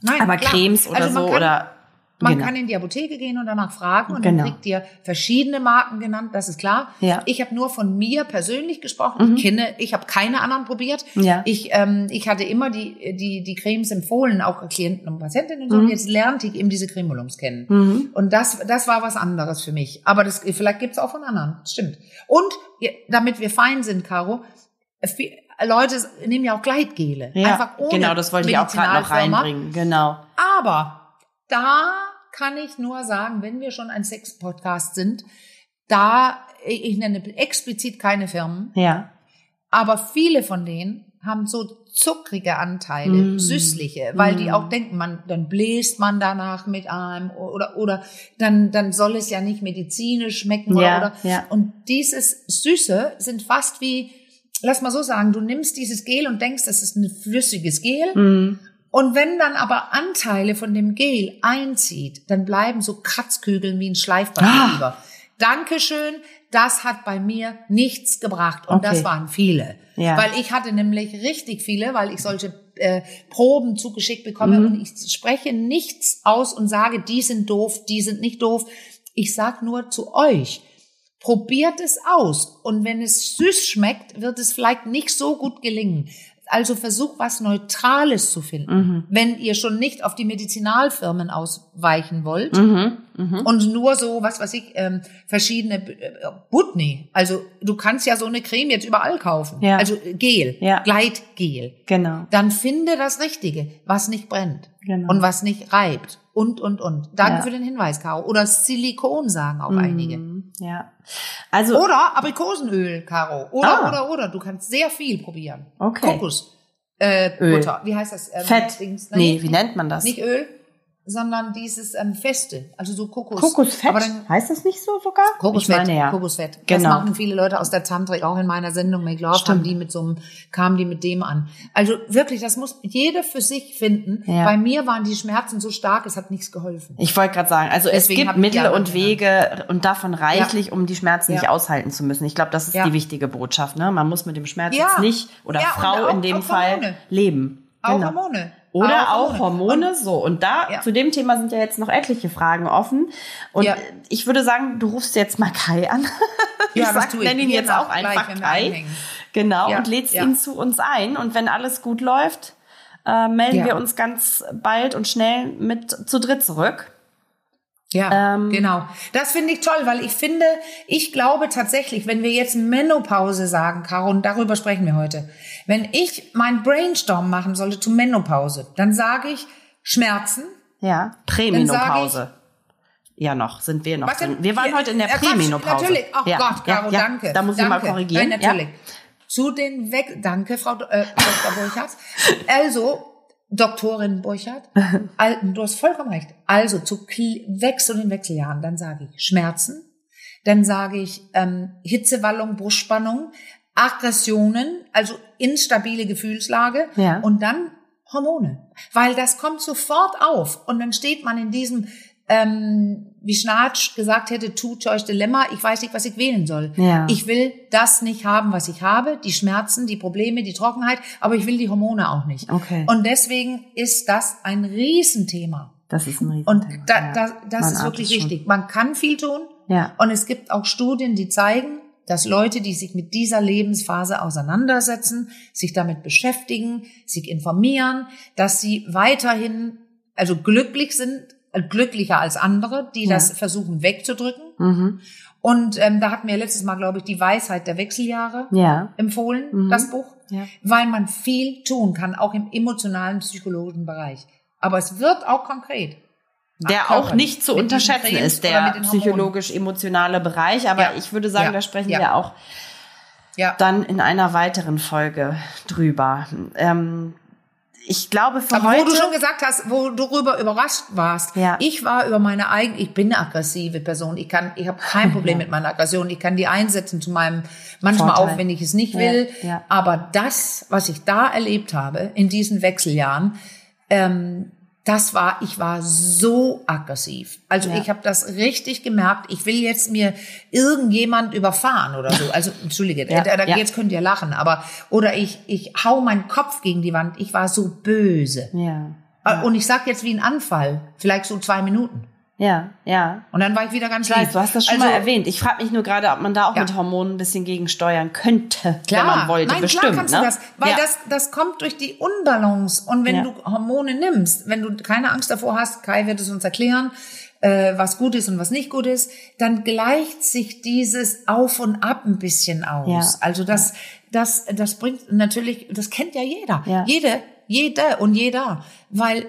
Nein, aber klar. Cremes oder Also so kann, oder Man genau. kann in die Apotheke gehen und danach fragen und Genau. dann kriegt ihr verschiedene Marken genannt, das ist klar. Ja. Mhm. Ich habe nur von mir persönlich gesprochen. Ich kenne, ich habe keine anderen probiert. Ja. Ich, ähm, ich hatte immer die, die, die Cremes empfohlen, auch Klienten und Patientinnen und so. Mhm. Und jetzt lernte ich eben diese Cremolums kennen. Und das, das war was anderes für mich. Aber das, vielleicht gibt's auch von anderen. Stimmt. Und damit wir fein sind, Caro, Leute nehmen ja auch Gleitgele. ja, Einfach ohne genau, das wollte ich auch gerade noch reinbringen. Genau. Aber da kann ich nur sagen, wenn wir schon ein Sex-Podcast sind, da, ich nenne explizit keine Firmen, Ja. aber viele von denen haben so zuckrige Anteile, Mm. süßliche, weil die auch denken, man, dann bläst man danach mit einem oder, oder dann, dann soll es ja nicht medizinisch schmecken Ja, oder, oder. ja. Und dieses Süße sind fast wie, lass mal so sagen, du nimmst dieses Gel und denkst, das ist ein flüssiges Gel. Mhm. Und wenn dann aber Anteile von dem Gel einzieht, dann bleiben so Kratzkügeln wie ein Schleifpapier Ah. über. Dankeschön, das hat bei mir nichts gebracht. Und Okay. das waren viele. Ja. Weil ich hatte nämlich richtig viele, weil ich solche äh, Proben zugeschickt bekomme Mhm. und ich spreche nichts aus und sage, die sind doof, die sind nicht doof. Ich sag nur zu euch, probiert es aus. Und wenn es süß schmeckt, wird es vielleicht nicht so gut gelingen. Also versucht was Neutrales zu finden. Mhm. Wenn ihr schon nicht auf die Medizinalfirmen ausweichen wollt Mhm. Mhm. und nur so, was weiß ich, ähm, verschiedene äh, Butni. Also du kannst ja so eine Creme jetzt überall kaufen. Ja. Also Gel, Ja. Gleitgel. Genau. Dann finde das Richtige, was nicht brennt Genau. und was nicht reibt und, und, und. Danke Ja. für den Hinweis, Caro. Oder Silikon sagen auch einige. Mhm. Ja. Also Oder Aprikosenöl, Caro. Oder, Ah. oder, oder. Du kannst sehr viel probieren. Okay. Kokos. Äh, Öl. Butter. Wie heißt das? Ähm, Fett. Dings? Nee, wie nennt man das? Nicht Öl, sondern dieses ähm, Feste. Also so Kokos. Kokosfett? Aber dann heißt das nicht so sogar? Kokosfett. Ich meine ja. Kokosfett. Das Genau. machen viele Leute aus der Tantrik, auch in meiner Sendung Make Love, haben die mit so einem, kamen die mit dem an. Also wirklich, das muss jeder für sich finden. Ja. Bei mir waren die Schmerzen so stark, es hat nichts geholfen. Ich wollte gerade sagen, also Deswegen es gibt Mittel und Wege und davon reichlich, um die Schmerzen Ja. nicht aushalten zu müssen. Ich glaube, das ist Ja. die wichtige Botschaft. Ne? Man muss mit dem Schmerz Ja. jetzt nicht oder Ja, Frau auch- in dem Fall Hormone. leben. Auch Genau. Hormone. Oder auch Hormone, so. Und da, Ja. zu dem Thema sind ja jetzt noch etliche Fragen offen. Und Ja. ich würde sagen, du rufst jetzt mal Kai an. ich Ja, sag, tue ich. nenn ihn jetzt auch einfach gleich, Kai. Genau, und lädst ihn zu uns ein. Und wenn alles gut läuft, äh, melden wir uns ganz bald und schnell mit zu dritt zurück. Ja, Ähm, genau. Das finde ich toll, weil ich finde, ich glaube tatsächlich, wenn wir jetzt Menopause sagen, Caro, und darüber sprechen wir heute, wenn ich mein Brainstorm machen sollte zu Menopause, dann sage ich Schmerzen. Ja, Prämenopause. Ja, noch sind wir noch denn? Wir waren Ja, heute in der Prämenopause. Natürlich. Ach ja, Gott, Caro, ja, danke. Da muss ich danke. mal korrigieren. Nein, natürlich. Zu den Weg, danke, Frau äh, Dr. Burchardt. Also, Doktorin Burchardt, Al- du hast vollkommen recht. Also, zu zu den Wechseljahren, dann sage ich Schmerzen, dann sage ich ähm, Hitzewallung, Brustspannung, Aggressionen, also instabile Gefühlslage Ja. und dann Hormone. Weil das kommt sofort auf und dann steht man in diesem, ähm, wie Schnatsch gesagt hätte, Two-Choice Dilemma, ich weiß nicht, was ich wählen soll. Ja. Ich will das nicht haben, was ich habe, die Schmerzen, die Probleme, die Trockenheit, aber ich will die Hormone auch nicht. Okay. Und deswegen ist das ein Riesenthema. Das ist ein Riesenthema. Und da, da, das Man ist wirklich schon. wichtig. Man kann viel tun. Ja. Und es gibt auch Studien, die zeigen, dass Leute, die sich mit dieser Lebensphase auseinandersetzen, sich damit beschäftigen, sich informieren, dass sie weiterhin, also glücklich sind, glücklicher als andere, die Ja. das versuchen wegzudrücken. Mhm. Und ähm, da hatten wir letztes Mal, glaube ich, die Weisheit der Wechseljahre Ja. empfohlen, Mhm. das Buch, Ja. weil man viel tun kann, auch im emotionalen, psychologischen Bereich. Aber es wird auch konkret. Der Ach, auch nicht zu unterschätzen ist, der psychologisch-emotionale Bereich. Aber Ja. ich würde sagen, da sprechen Ja. wir auch Ja. dann in einer weiteren Folge drüber. Ähm, ich glaube, für Aber heute... wo du schon gesagt hast, wo du darüber überrascht warst. Ja. Ich war über meine eigene, ich bin eine aggressive Person. Ich kann, ich habe kein Problem mit meiner Aggression. Ich kann die einsetzen zu meinem, manchmal Vorteil. auch, wenn ich es nicht Ja, will. ja. Aber das, was ich da erlebt habe in diesen Wechseljahren, ähm, das war, ich war so aggressiv. Also Ja. ich habe das richtig gemerkt. Ich will jetzt mir irgendjemand überfahren oder so. Also entschuldige, Ja, da, da ja. jetzt könnt ihr lachen, aber oder ich ich hau meinen Kopf gegen die Wand. Ich war so böse. ja, Äh, Und ich sag jetzt wie ein Anfall, vielleicht so zwei Minuten. Ja, ja. Und dann war ich wieder ganz Ich weiß, lieb. du hast das schon also, mal erwähnt. Ich frage mich nur gerade, ob man da auch Ja. mit Hormonen ein bisschen gegensteuern könnte, Klar, wenn man wollte. Nein, Bestimmt, klar kannst ne? du das, weil ja. das, das kommt durch die Unbalance. Und wenn Ja. du Hormone nimmst, wenn du keine Angst davor hast, Kai wird es uns erklären, äh, was gut ist und was nicht gut ist, dann gleicht sich dieses Auf und Ab ein bisschen aus. Also das, das, das bringt natürlich, das kennt ja jeder. Jede, jede und jeder. Weil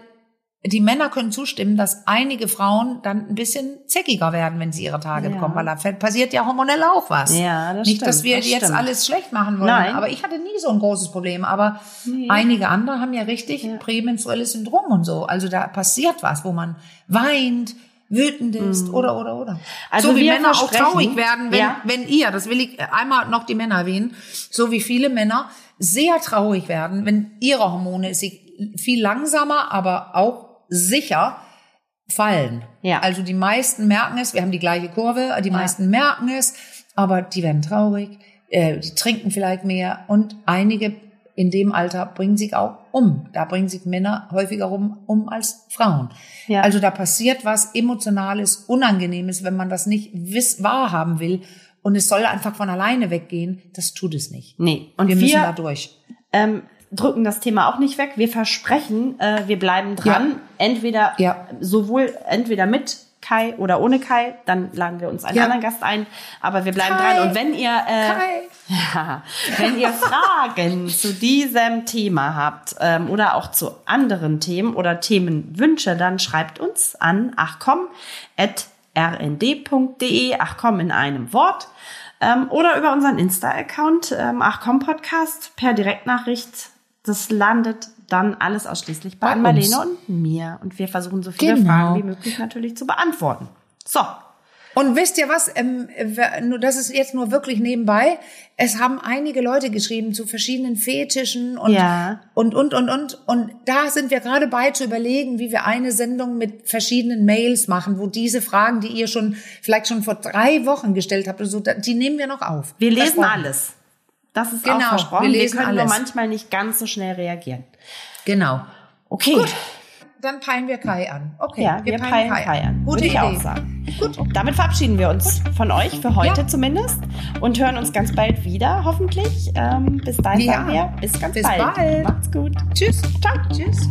die Männer können zustimmen, dass einige Frauen dann ein bisschen zeckiger werden, wenn sie ihre Tage Ja. bekommen, weil da passiert ja hormonell auch was. Ja, das Nicht, stimmt, dass wir das jetzt stimmt. alles schlecht machen wollen, Nein. aber ich hatte nie so ein großes Problem. Aber Nee. einige andere haben ja richtig prämenstruelles Syndrom und so. Also da passiert was, wo man weint, wütend ist oder oder oder. Also so wie Männer auch traurig werden, wenn, Ja. wenn ihr, das will ich einmal noch die Männer erwähnen, so wie viele Männer sehr traurig werden, wenn ihre Hormone sich viel langsamer, aber auch sicher fallen. Ja. Also die meisten merken es, wir haben die gleiche Kurve, die meisten merken es, aber die werden traurig, äh, die trinken vielleicht mehr und einige in dem Alter bringen sich auch um. Da bringen sich Männer häufiger rum, um als Frauen. Ja. Also da passiert was Emotionales, Unangenehmes, wenn man das nicht wiss wahrhaben will und es soll einfach von alleine weggehen, das tut es nicht. Nee. Und wir wir, müssen da durch. ähm, drücken das Thema auch nicht weg. Wir versprechen, äh, wir bleiben dran. Entweder Ja. sowohl entweder mit Kai oder ohne Kai, dann laden wir uns einen Ja. anderen Gast ein. Aber wir bleiben Kai. dran. Und wenn ihr äh. Ja, wenn ihr Fragen zu diesem Thema habt ähm, oder auch zu anderen Themen oder Themenwünsche, dann schreibt uns an achcom.rnd.de, achcom in einem Wort, ähm, oder über unseren Insta-Account, ähm, achcom Podcast, per Direktnachricht. Das landet dann alles ausschließlich bei, Bei Marlene und mir. Und wir versuchen so viele Genau. Fragen wie möglich natürlich zu beantworten. So, Und wisst ihr was? Ähm, das ist jetzt nur wirklich nebenbei. Es haben einige Leute geschrieben zu verschiedenen Fetischen und Ja. und und und und und da sind wir gerade bei zu überlegen, wie wir eine Sendung mit verschiedenen Mails machen, wo diese Fragen, die ihr schon vielleicht schon vor drei Wochen gestellt habt, oder so, die nehmen wir noch auf. Wir lesen alles. Das ist Genau, auch versprochen. wir Wir, lesen können nur alles. manchmal nicht ganz so schnell reagieren. Genau. Okay. Gut. Dann peilen wir Kai an. Okay. Ja, wir, peilen Kai an. Gute Würde ich Idee. auch sagen. Gut. Damit verabschieden wir uns von euch für heute Ja. zumindest und hören uns ganz bald wieder, hoffentlich. Ähm, bis dahin Ja. sagen wir bis ganz Bis bald. bald. Macht's gut. Tschüss. Ciao. Tschüss.